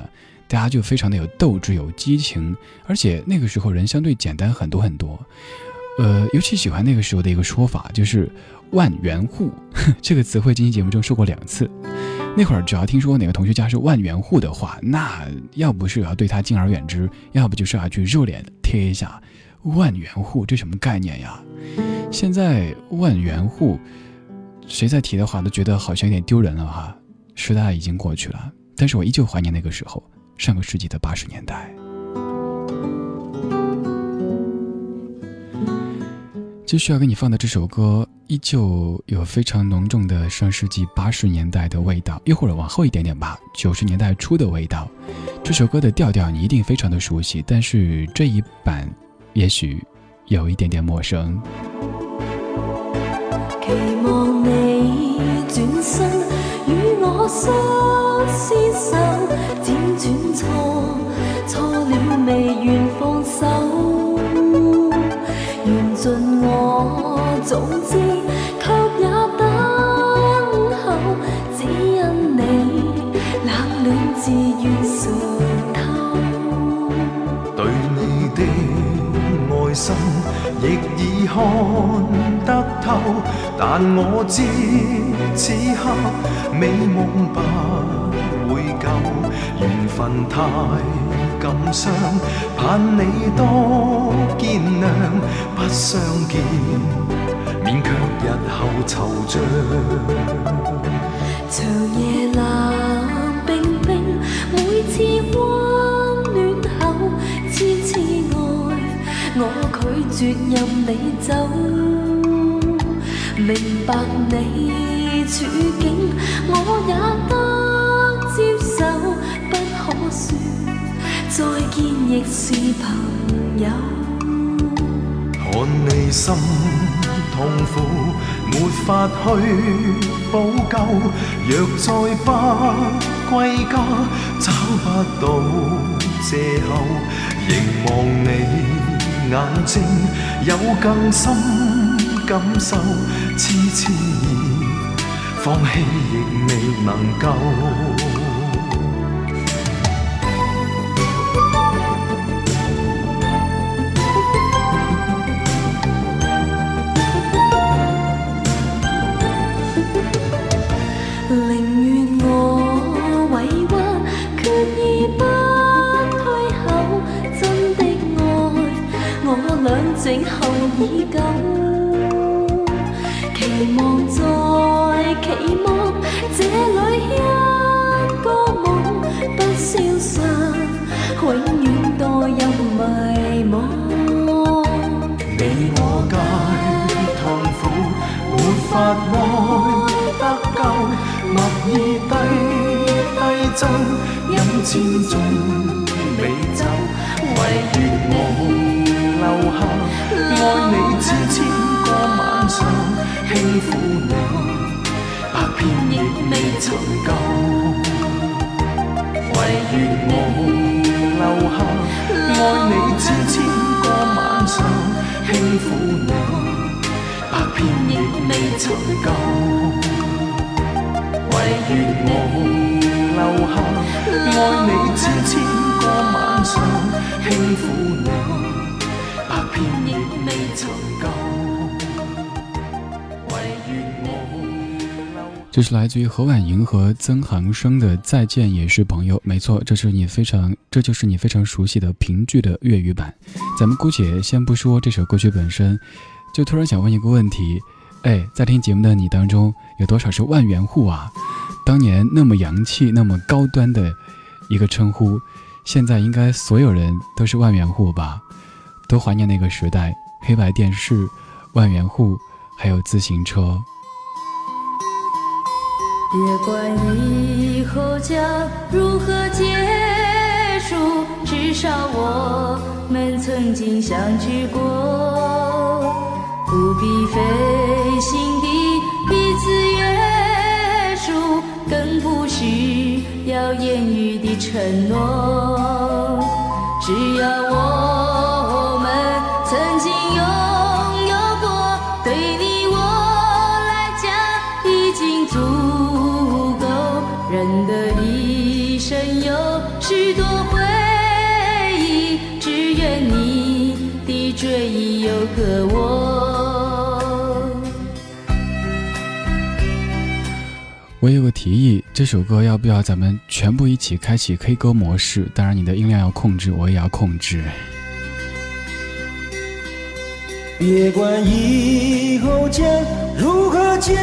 大家就非常的有斗志、有激情，而且那个时候人相对简单很多很多。呃，尤其喜欢那个时候的一个说法，就是“万元户” 这个词汇，今天节目中说过两次。那会儿只要听说哪个同学家是万元户的话，那要不是要对他敬而远之，要不就是要去热脸贴一下。万元户这什么概念呀？现在万元户，谁在提的话都觉得好像有点丢人了哈。时代已经过去了，但是我依旧怀念那个时候。上个世纪的八十年代，继续要给你放的这首歌，依旧有非常浓重的上世纪八十年代的味道，一会儿往后一点点吧，九十年代初的味道。这首歌的调调你一定非常的熟悉，但是这一版也许有一点点陌生。期望你转身与我相厮守，辗转错，错了未愿放手。缘尽我早知，看得透，但我知此刻美梦不會夠，緣分太感伤，盼你多见谅，不相见，免卻日后惆怅。说任你走。明白你處境，我也得接受，不可說再見亦是朋友。看你心痛苦，沒法去補救。若再不歸家，找不到借口，凝望你眼睛，有更深感受。痴痴意，放弃亦未能够。已久。期望再期望，這裏一個夢不消散，永遠墮入迷惘。你我皆痛苦，沒法愛得夠，默意低低奏，飲千種美酒，唯願我留下，爱你千千个晚上，轻抚你，百遍亦未曾够，唯愿我留下，爱你千千个晚上，轻抚你，百遍亦未曾够，唯愿我留下，爱你千千个晚上，轻抚你，这是来自于何婉莹和曾航生的《再见也是朋友》。没错，这是你非常，这就是你非常熟悉的评剧的粤语版。咱们姑且先不说这首歌曲本身，就突然想问一个问题：哎，在听节目的你当中，有多少是万元户啊？当年那么洋气、那么高端的一个称呼，现在应该所有人都是万元户吧？都怀念那个时代，黑白电视、万元户，还有自行车。别管以后将如何结束，至少我们曾经相聚过。不必费心的彼此约束，更不需要言语的承诺。只要我我有个提议，这首歌要不要咱们全部一起开启 K 歌模式？当然，你的音量要控制，我也要控制。别管以后将如何结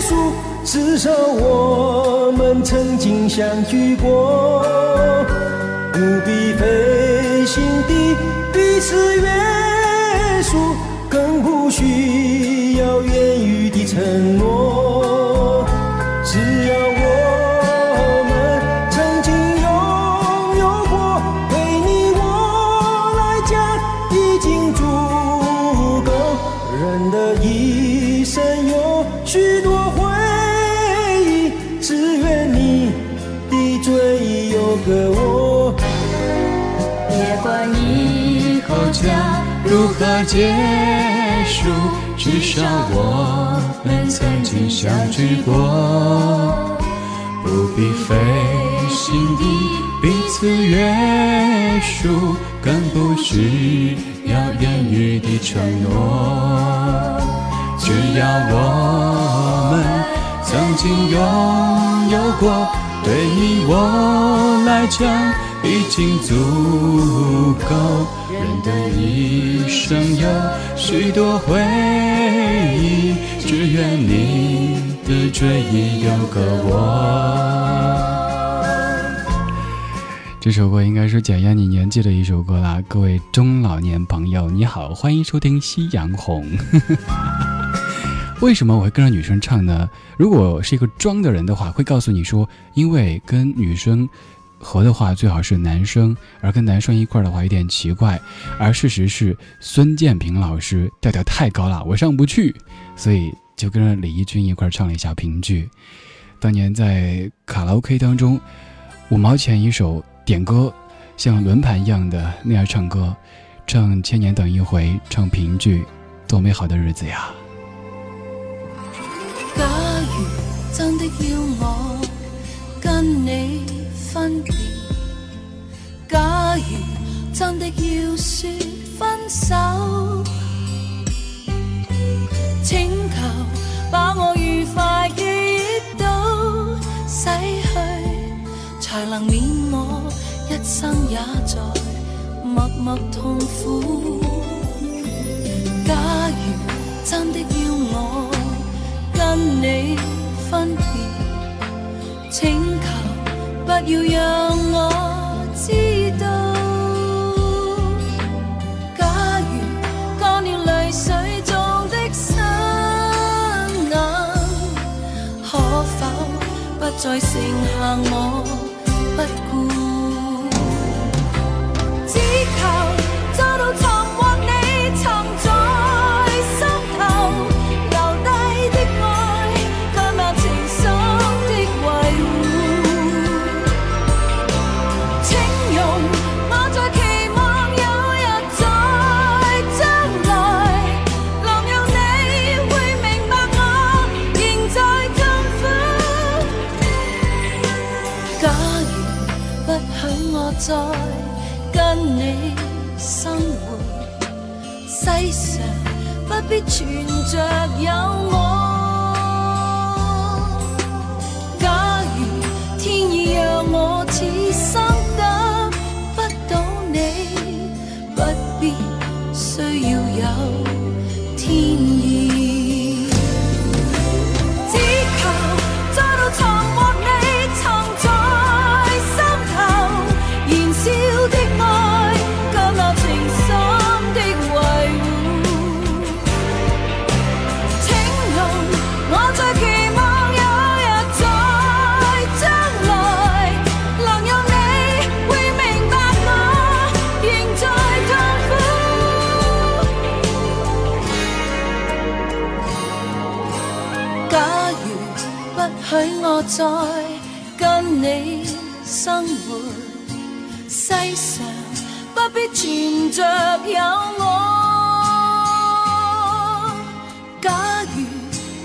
束，至少我们曾经相聚过。不必费心地彼此约束，更不需要言语的承诺。结束？至少我们曾经相聚过，不必费心地彼此约束，更不需要言语的承诺。只要我们曾经拥有过，对你我来讲已经足够。人的一生有许多回忆，只愿你的追忆有个我。这首歌应该是检验你年纪的一首歌啦，各位中老年朋友，你好，欢迎收听《夕阳红》。为什么我会跟着女生唱呢？如果是一个装的人的话，会告诉你说，因为跟女生和的话，最好是男生，而跟男生一块的话有点奇怪。而事实是，孙建平老师调调太高了，我上不去，所以就跟着李翊君一块唱了一下评剧。当年在卡拉 OK 当中，五毛钱一首点歌，像轮盘一样的那样唱歌，唱《千年等一回》，唱评剧，多美好的日子呀！真的要说分手，请求把我愉快记忆都洗去，才能免我一生也在默默痛苦。假如真的要我跟你分别，请求不要让我知道。再剩下我。必存着有我。再跟你生活，世上不必存着有我。假如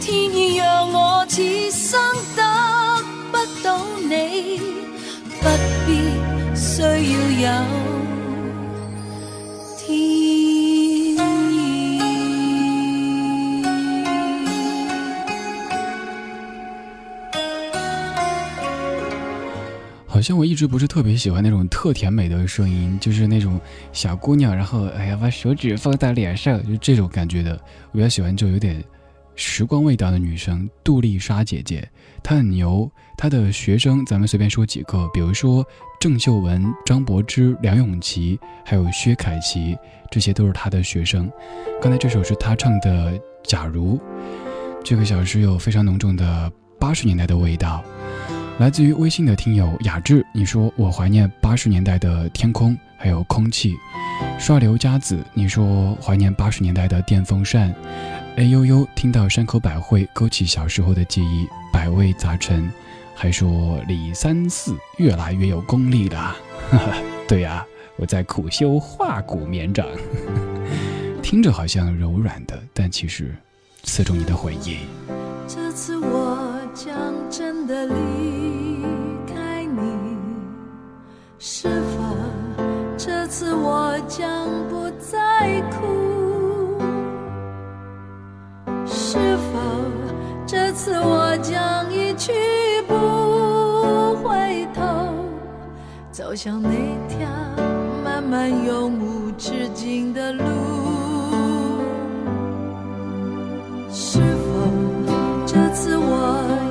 天意让我此生得不到你，不必需要有像我一直不是特别喜欢那种特甜美的声音，就是那种小姑娘，然后哎呀把手指放在脸上，就这种感觉的。我比较喜欢就有点时光味道的女生，杜丽莎姐姐，她很牛。她的学生咱们随便说几个，比如说郑秀文、张柏芝、梁咏琪，还有薛凯琪，这些都是她的学生。刚才这首是她唱的《假如》，这个小时有非常浓重的八十年代的味道。来自于微信的听友雅致，你说我怀念八十年代的天空，还有空气。刷流佳子，你说怀念八十年代的电风扇。哎呦呦，听到山口百惠，勾起小时候的记忆，百味杂陈。还说李三四越来越有功力了，哈哈，对呀、我在苦修化骨绵掌，听着好像柔软的，但其实刺中你的回忆。这次我将真的离开你，是否这次我将不再哭？是否这次我将一去不回头，走向那条漫漫永无止境的路？是否这次我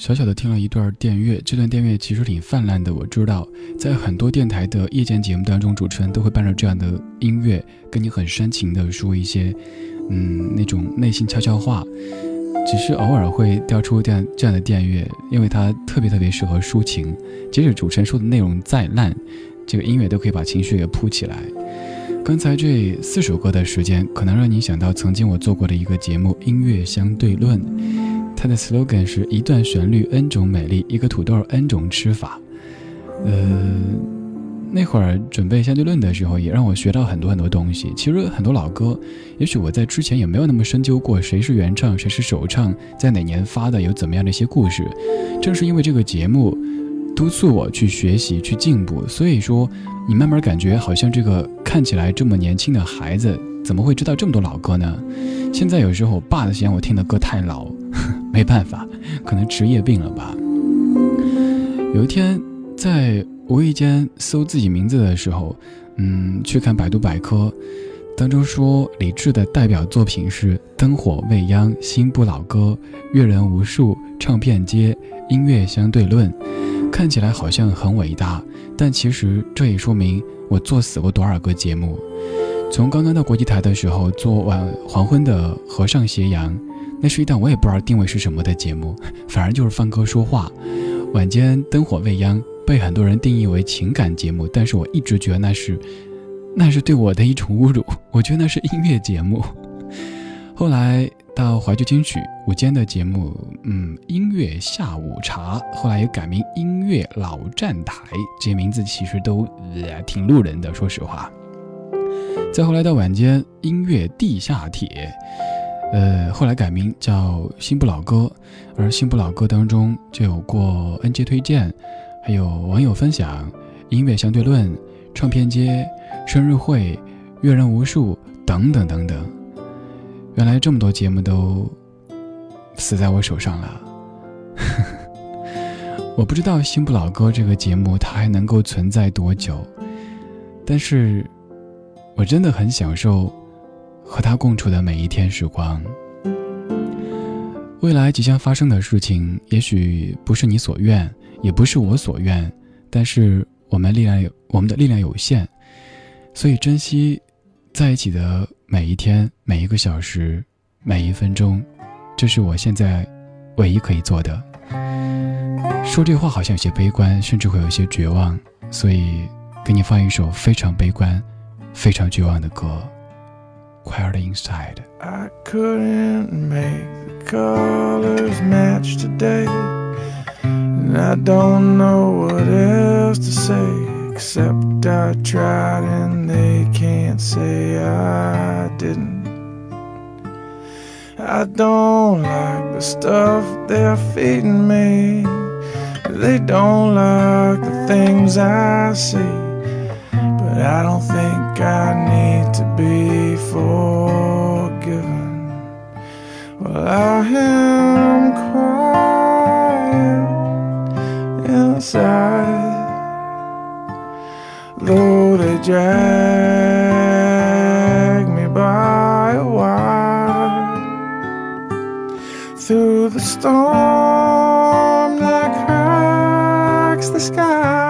小小的听了一段电乐，这段电乐其实挺泛滥的。我知道，在很多电台的夜间节目当中，主持人都会伴着这样的音乐，跟你很煽情的说一些，嗯，那种内心悄悄话。只是偶尔会调出这样这样的电乐，因为它特别特别适合抒情。即使主持人说的内容再烂，这个音乐都可以把情绪给铺起来。刚才这四首歌的时间，可能让你想到曾经我做过的一个节目《音乐相对论》。它的 slogan 是一段旋律 n 种美丽，一个土豆 n 种吃法。呃，那会儿准备相对论的时候，也让我学到很多很多东西。其实很多老歌，也许我在之前也没有那么深究过谁是原唱，谁是首唱，在哪年发的，有怎么样的一些故事。正是因为这个节目督促我去学习、去进步，所以说你慢慢感觉好像这个看起来这么年轻的孩子，怎么会知道这么多老歌呢？现在有时候我爸的嫌我听的歌太老。没办法，可能职业病了吧。有一天，在无意间搜自己名字的时候，嗯，去看百度百科，当中说李志的代表作品是《灯火未央》《新不老歌》《阅人无数》《唱片街》《音乐相对论》，看起来好像很伟大，但其实这也说明我作死过多少个节目。从刚刚到国际台的时候，做晚黄昏的和尚斜阳。那是一档我也不知道定位是什么的节目，反而就是放歌说话。晚间灯火未央被很多人定义为情感节目，但是我一直觉得那是，那是对我的一种侮辱。我觉得那是音乐节目。后来到怀旧金曲午间的节目，嗯，音乐下午茶，后来也改名音乐老站台，这些名字其实都、呃、挺路人的，说实话。再后来到晚间音乐地下铁。呃，后来改名叫新不老歌，而新不老歌当中就有过 N J 推荐，还有网友分享、音乐相对论、唱片街、生日会、阅人无数等等等等。原来这么多节目都死在我手上了。我不知道新不老歌这个节目它还能够存在多久，但是我真的很享受。和他共处的每一天时光，未来即将发生的事情，也许不是你所愿，也不是我所愿，但是我们力量有，我们的力量有限，所以珍惜在一起的每一天、每一个小时、每一分钟，这是我现在唯一可以做的。说这话好像有些悲观，甚至会有些绝望，所以给你放一首非常悲观、非常绝望的歌。Quiet inside. I couldn't make the colors match today. And I don't know what else to say, except I tried and they can't say I didn't. I don't like the stuff they're feeding me. They don't like the things I see. I don't think I need to be forgiven. Well, I am quiet inside, though they drag me by a wire through the storm that cracks the sky.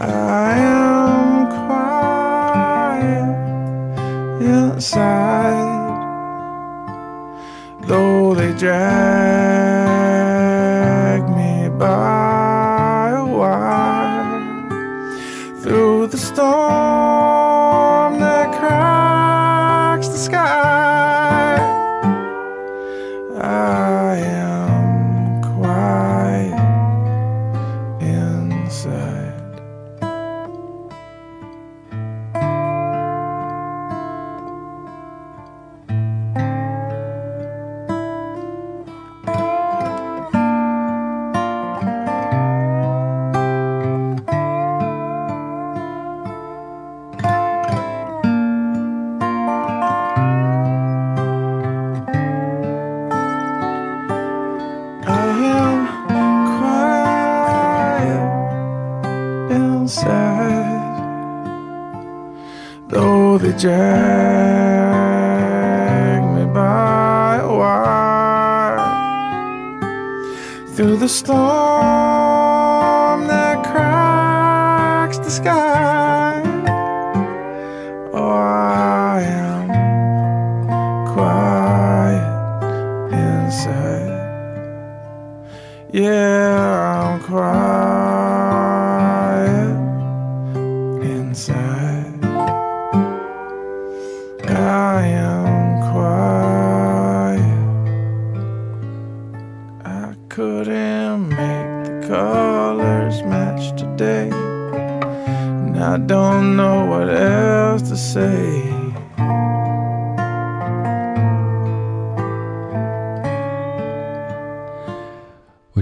I am quiet inside, though they drag me by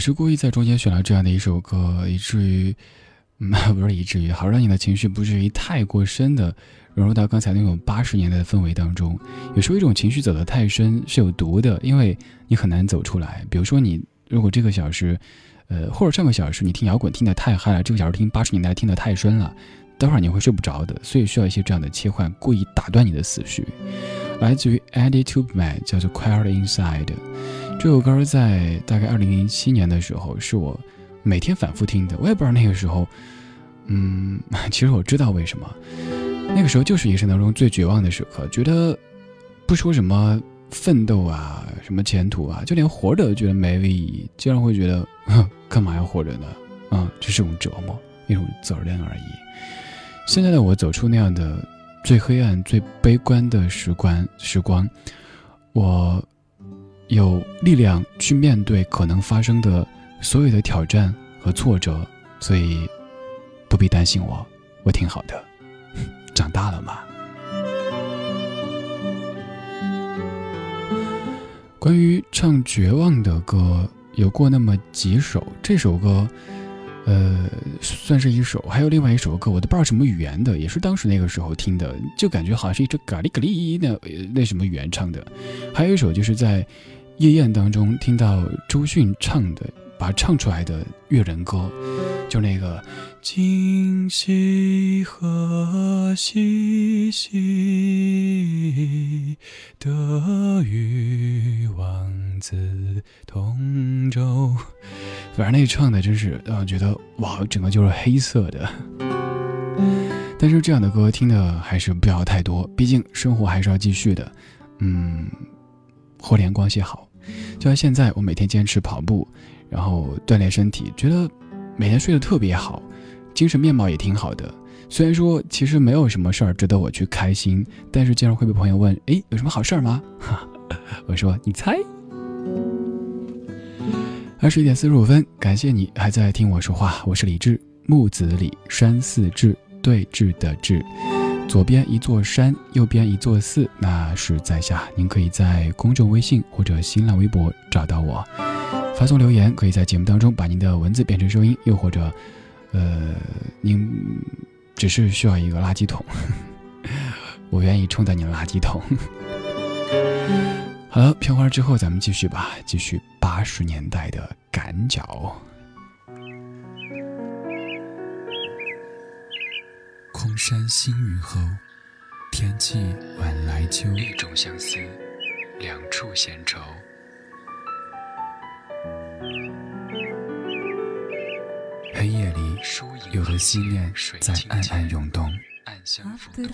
是故意在中间选了这样的一首歌，以至于，不是以至于，好让你的情绪不至于太过深的融入到刚才那种八十年代的氛围当中。有时候一种情绪走得太深是有毒的，因为你很难走出来。比如说你如果这个小时，呃，或者上个小时你听摇滚听得太嗨了，这个小时听八十年代听得太深了，待会儿你会睡不着的。所以需要一些这样的切换，故意打断你的思绪。来自于 Eddie Tubman，叫做《Quiet Inside》。这首歌在大概二零零七年的时候，是我每天反复听的。我也不知道那个时候，嗯，其实我知道为什么。那个时候就是一生当中最绝望的时刻，觉得不说什么奋斗啊，什么前途啊，就连活着都觉得没意义，经常会觉得，哼，干嘛要活着呢？啊，这是种折磨，一种责任而已。现在的我走出那样的最黑暗、最悲观的时光，时光，我。有力量去面对可能发生的所有的挑战和挫折，所以不必担心我，我挺好的，长大了嘛。关于唱绝望的歌，有过那么几首，这首歌，呃，算是一首，还有另外一首歌，我都不知道什么语言的，也是当时那个时候听的，就感觉好像是一只咖喱咖喱那那什么语言唱的，还有一首就是在。夜宴当中听到周迅唱的，把唱出来的越人歌，就那个“今夕何夕兮，得与王子同舟”，反正那唱的真是让我觉得哇，整个就是黑色的。但是这样的歌听的还是不要太多，毕竟生活还是要继续的。嗯。互联关系好，就像现在，我每天坚持跑步，然后锻炼身体，觉得每天睡得特别好，精神面貌也挺好的。虽然说其实没有什么事儿值得我去开心，但是经常会被朋友问：“哎，有什么好事儿吗？”哈，我说：“你猜。”二十一点四十五分，感谢你还在听我说话，我是李志，木子李，山寺志，对峙的志。左边一座山，右边一座寺，那是在下。您可以在公众微信或者新浪微博找到我，发送留言，可以在节目当中把您的文字变成声音，又或者，呃，您只是需要一个垃圾桶，我愿意充当你的垃圾桶。好了，片花之后咱们继续吧，继续八十年代的赶脚。空山新雨后，天气晚来秋。一种相思，两处闲愁。黑夜里，有了思念在暗暗涌动，暗香浮动。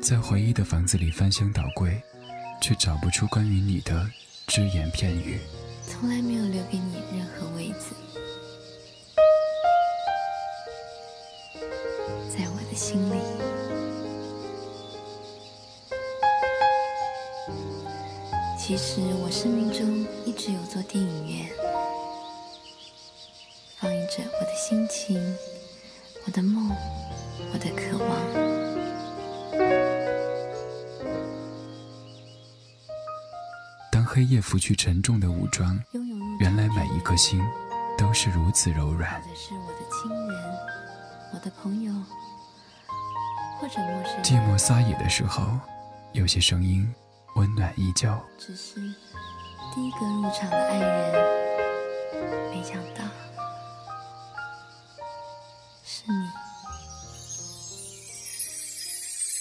在回忆的房子里翻箱倒柜，却找不出关于你的只言片语。从来没有留给你任何位子，在我的心里。其实我生命中一直有座电影院，放映着我的心情、我的梦、我的渴望。当黑夜拂去沉重的武装，原来每一颗心都是如此柔软。或者是我的亲人、我的朋友，或者陌生，寂寞撒野的时候，有些声音温暖依旧。只是第一个入场的爱人，没想到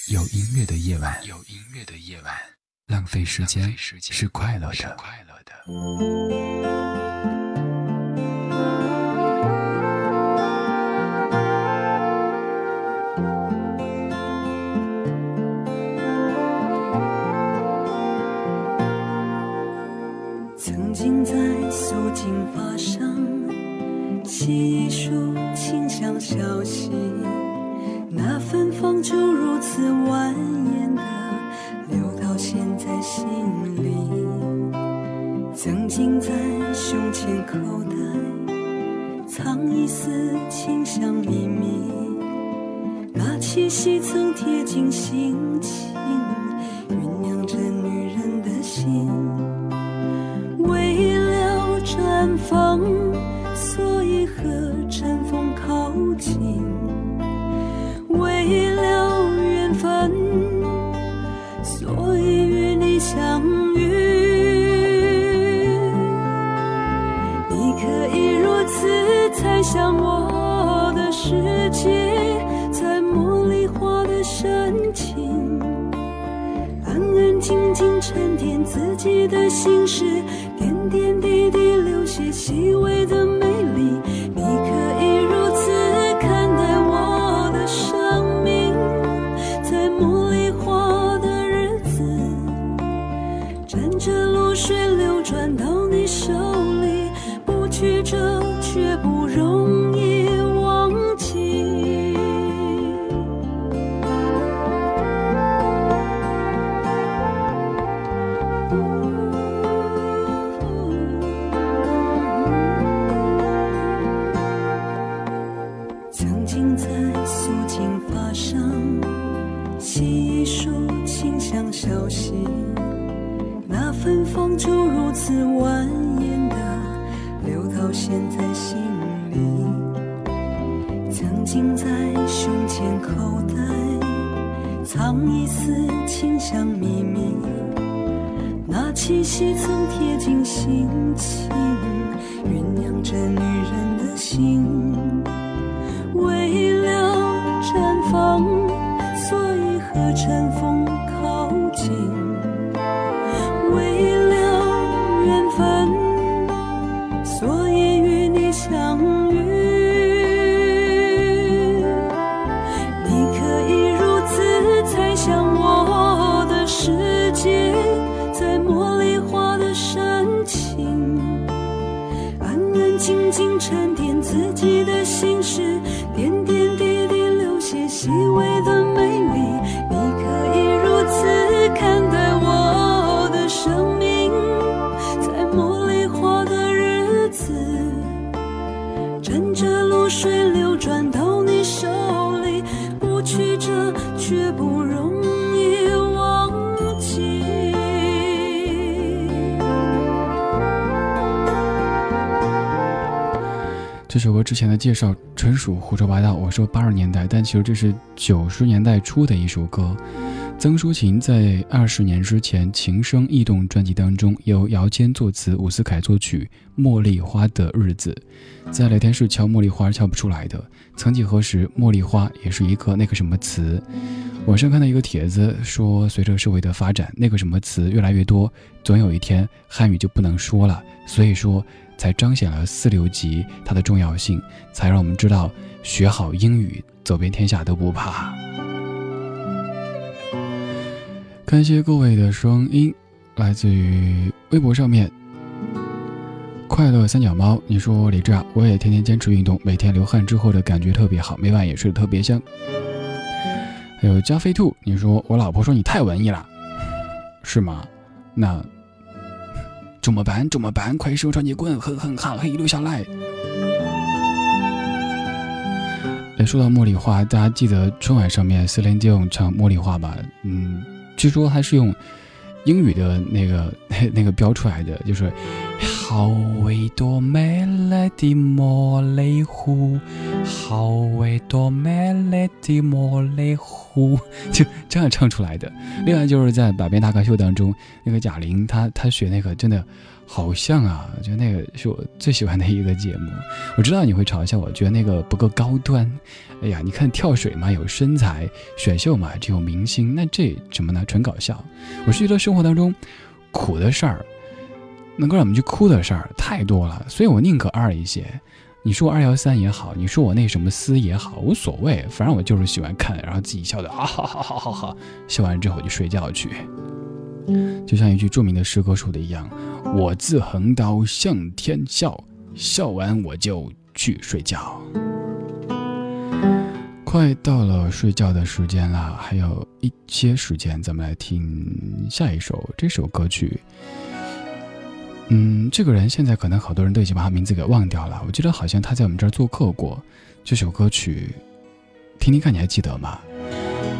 有音乐的夜晚，有音乐的夜晚，浪费时间是快乐的。快乐的。曾经在素净发上写一束清香消息，那芬芳就如此蜿蜒的流到现在心里。曾经在胸前口袋藏一丝清香秘密，那气息曾贴近心情，酝酿着女人的心。为了绽放，像我的世界，在茉莉花的深情。安安静静沉淀自己的心事，点点滴滴留下细微的美介绍纯属胡说八道，我说八十年代，但其实这是九十年代初的一首歌。曾淑琴在二十年之前《情声异动》专辑当中，由姚谦作词，伍思凯作曲，《茉莉花的日子》。在聊天室敲茉莉花敲不出来的，曾几何时，茉莉花也是一个那个什么词。网上看到一个帖子说，随着社会的发展，那个什么词越来越多，总有一天汉语就不能说了。所以说，才彰显了四六级它的重要性，才让我们知道学好英语，走遍天下都不怕。感谢各位的声音，来自于微博上面。快乐三脚猫，你说李志啊，我也天天坚持运动，每天流汗之后的感觉特别好，每晚也睡得特别香。还有加菲兔，你说我老婆说你太文艺了，是吗？那怎么办？怎么办？快手传你滚，狠狠哈嘿留下来。哎，说到茉莉花，大家记得春晚上面 Celine Dion 唱茉莉花吧？嗯。据说还是用英语的那个那个标出来的，就是好一朵美丽的茉莉花，好一朵美丽的茉莉花，就这样唱出来的。另外就是在《百变大咖秀》当中，那个贾玲她她学那个真的。好像啊，我觉得那个是我最喜欢的一个节目。我知道你会嘲笑我，觉得那个不够高端。哎呀，你看跳水嘛，有身材；选秀嘛，只有明星。那这什么呢？纯搞笑。我是觉得生活当中苦的事儿，能够让我们去哭的事儿太多了，所以我宁可二一些。你说二幺三也好，你说我那什么思也好，无所谓，反正我就是喜欢看，然后自己笑的啊哈哈哈哈哈，笑完之后就睡觉去。就像一句著名的诗歌说的一样。我自横刀向天笑，笑完我就去睡觉。快到了睡觉的时间了，还有一些时间，咱们来听下一首这首歌曲。嗯，这个人现在可能好多人都已经把他名字给忘掉了。我记得好像他在我们这儿做客过。这首歌曲，听听看，你还记得吗？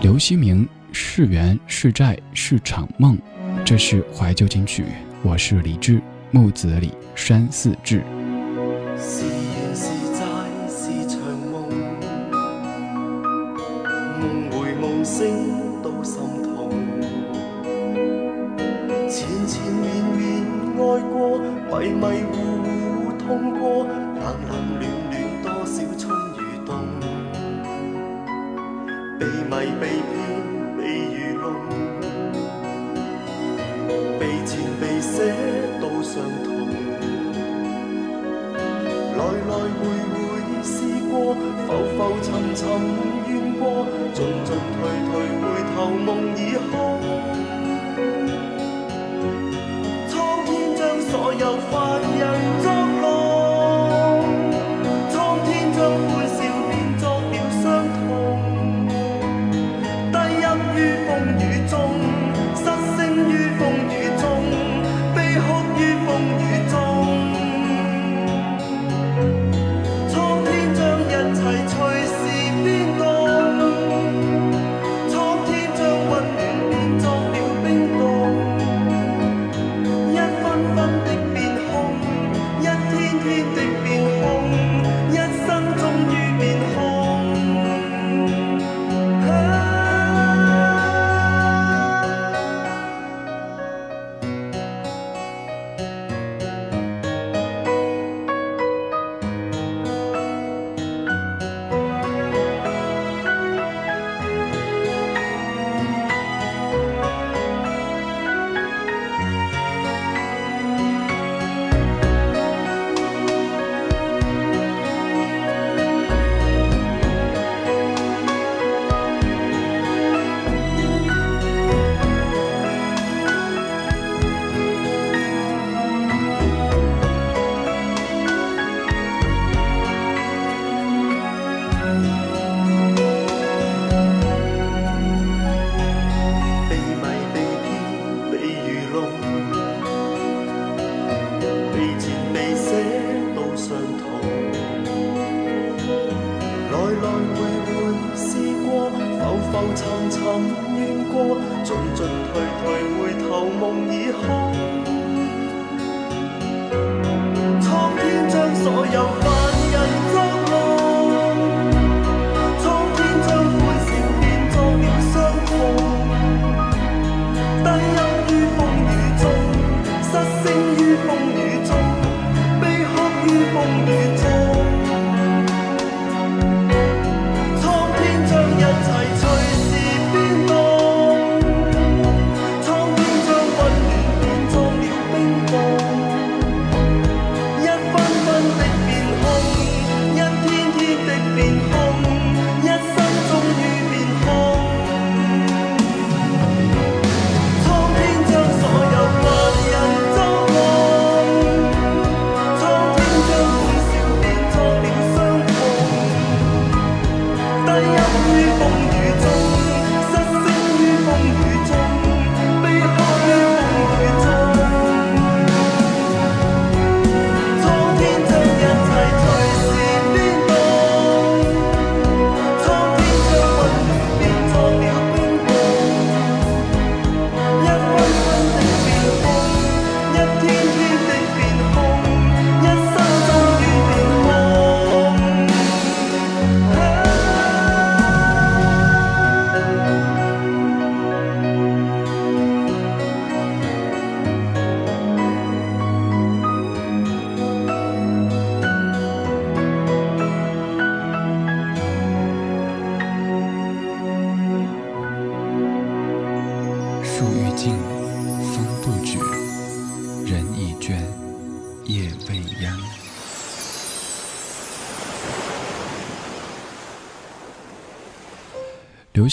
刘希明，是缘是债是场梦，这是怀旧金曲。我是李志，木子李，山寺志。是缘是债是场梦，梦回梦醒迷迷糊糊痛过，冷冷暖暖多少春与冬。被迷被骗被愚弄，被缠被。这都相同，来来回回试过，浮浮沉沉怨过，进进退退回头梦已空。将所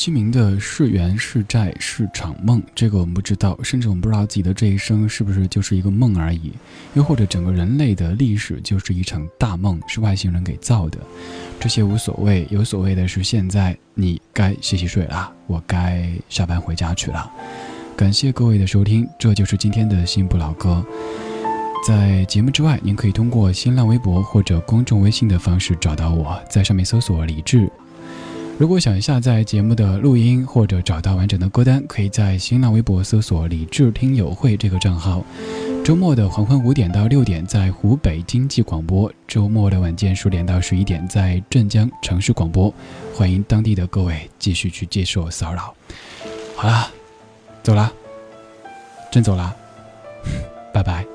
刘希明的是缘是债是场梦，这个我们不知道，甚至我们不知道自己的这一生是不是就是一个梦而已，又或者整个人类的历史就是一场大梦，是外星人给造的。这些无所谓，有所谓的是现在你该洗洗睡了，我该下班回家去了。感谢各位的收听，这就是今天的新不老歌。在节目之外，您可以通过新浪微博或者公众微信的方式找到我，在上面搜索“李志”。如果想下载节目的录音或者找到完整的歌单，可以在新浪微博搜索“李智听友会”这个账号。周末的黄昏五点到六点在湖北经济广播，周末的晚间十点到十一点在镇江城市广播。欢迎当地的各位继续去接受骚扰。好啦，走啦，真走啦，拜拜。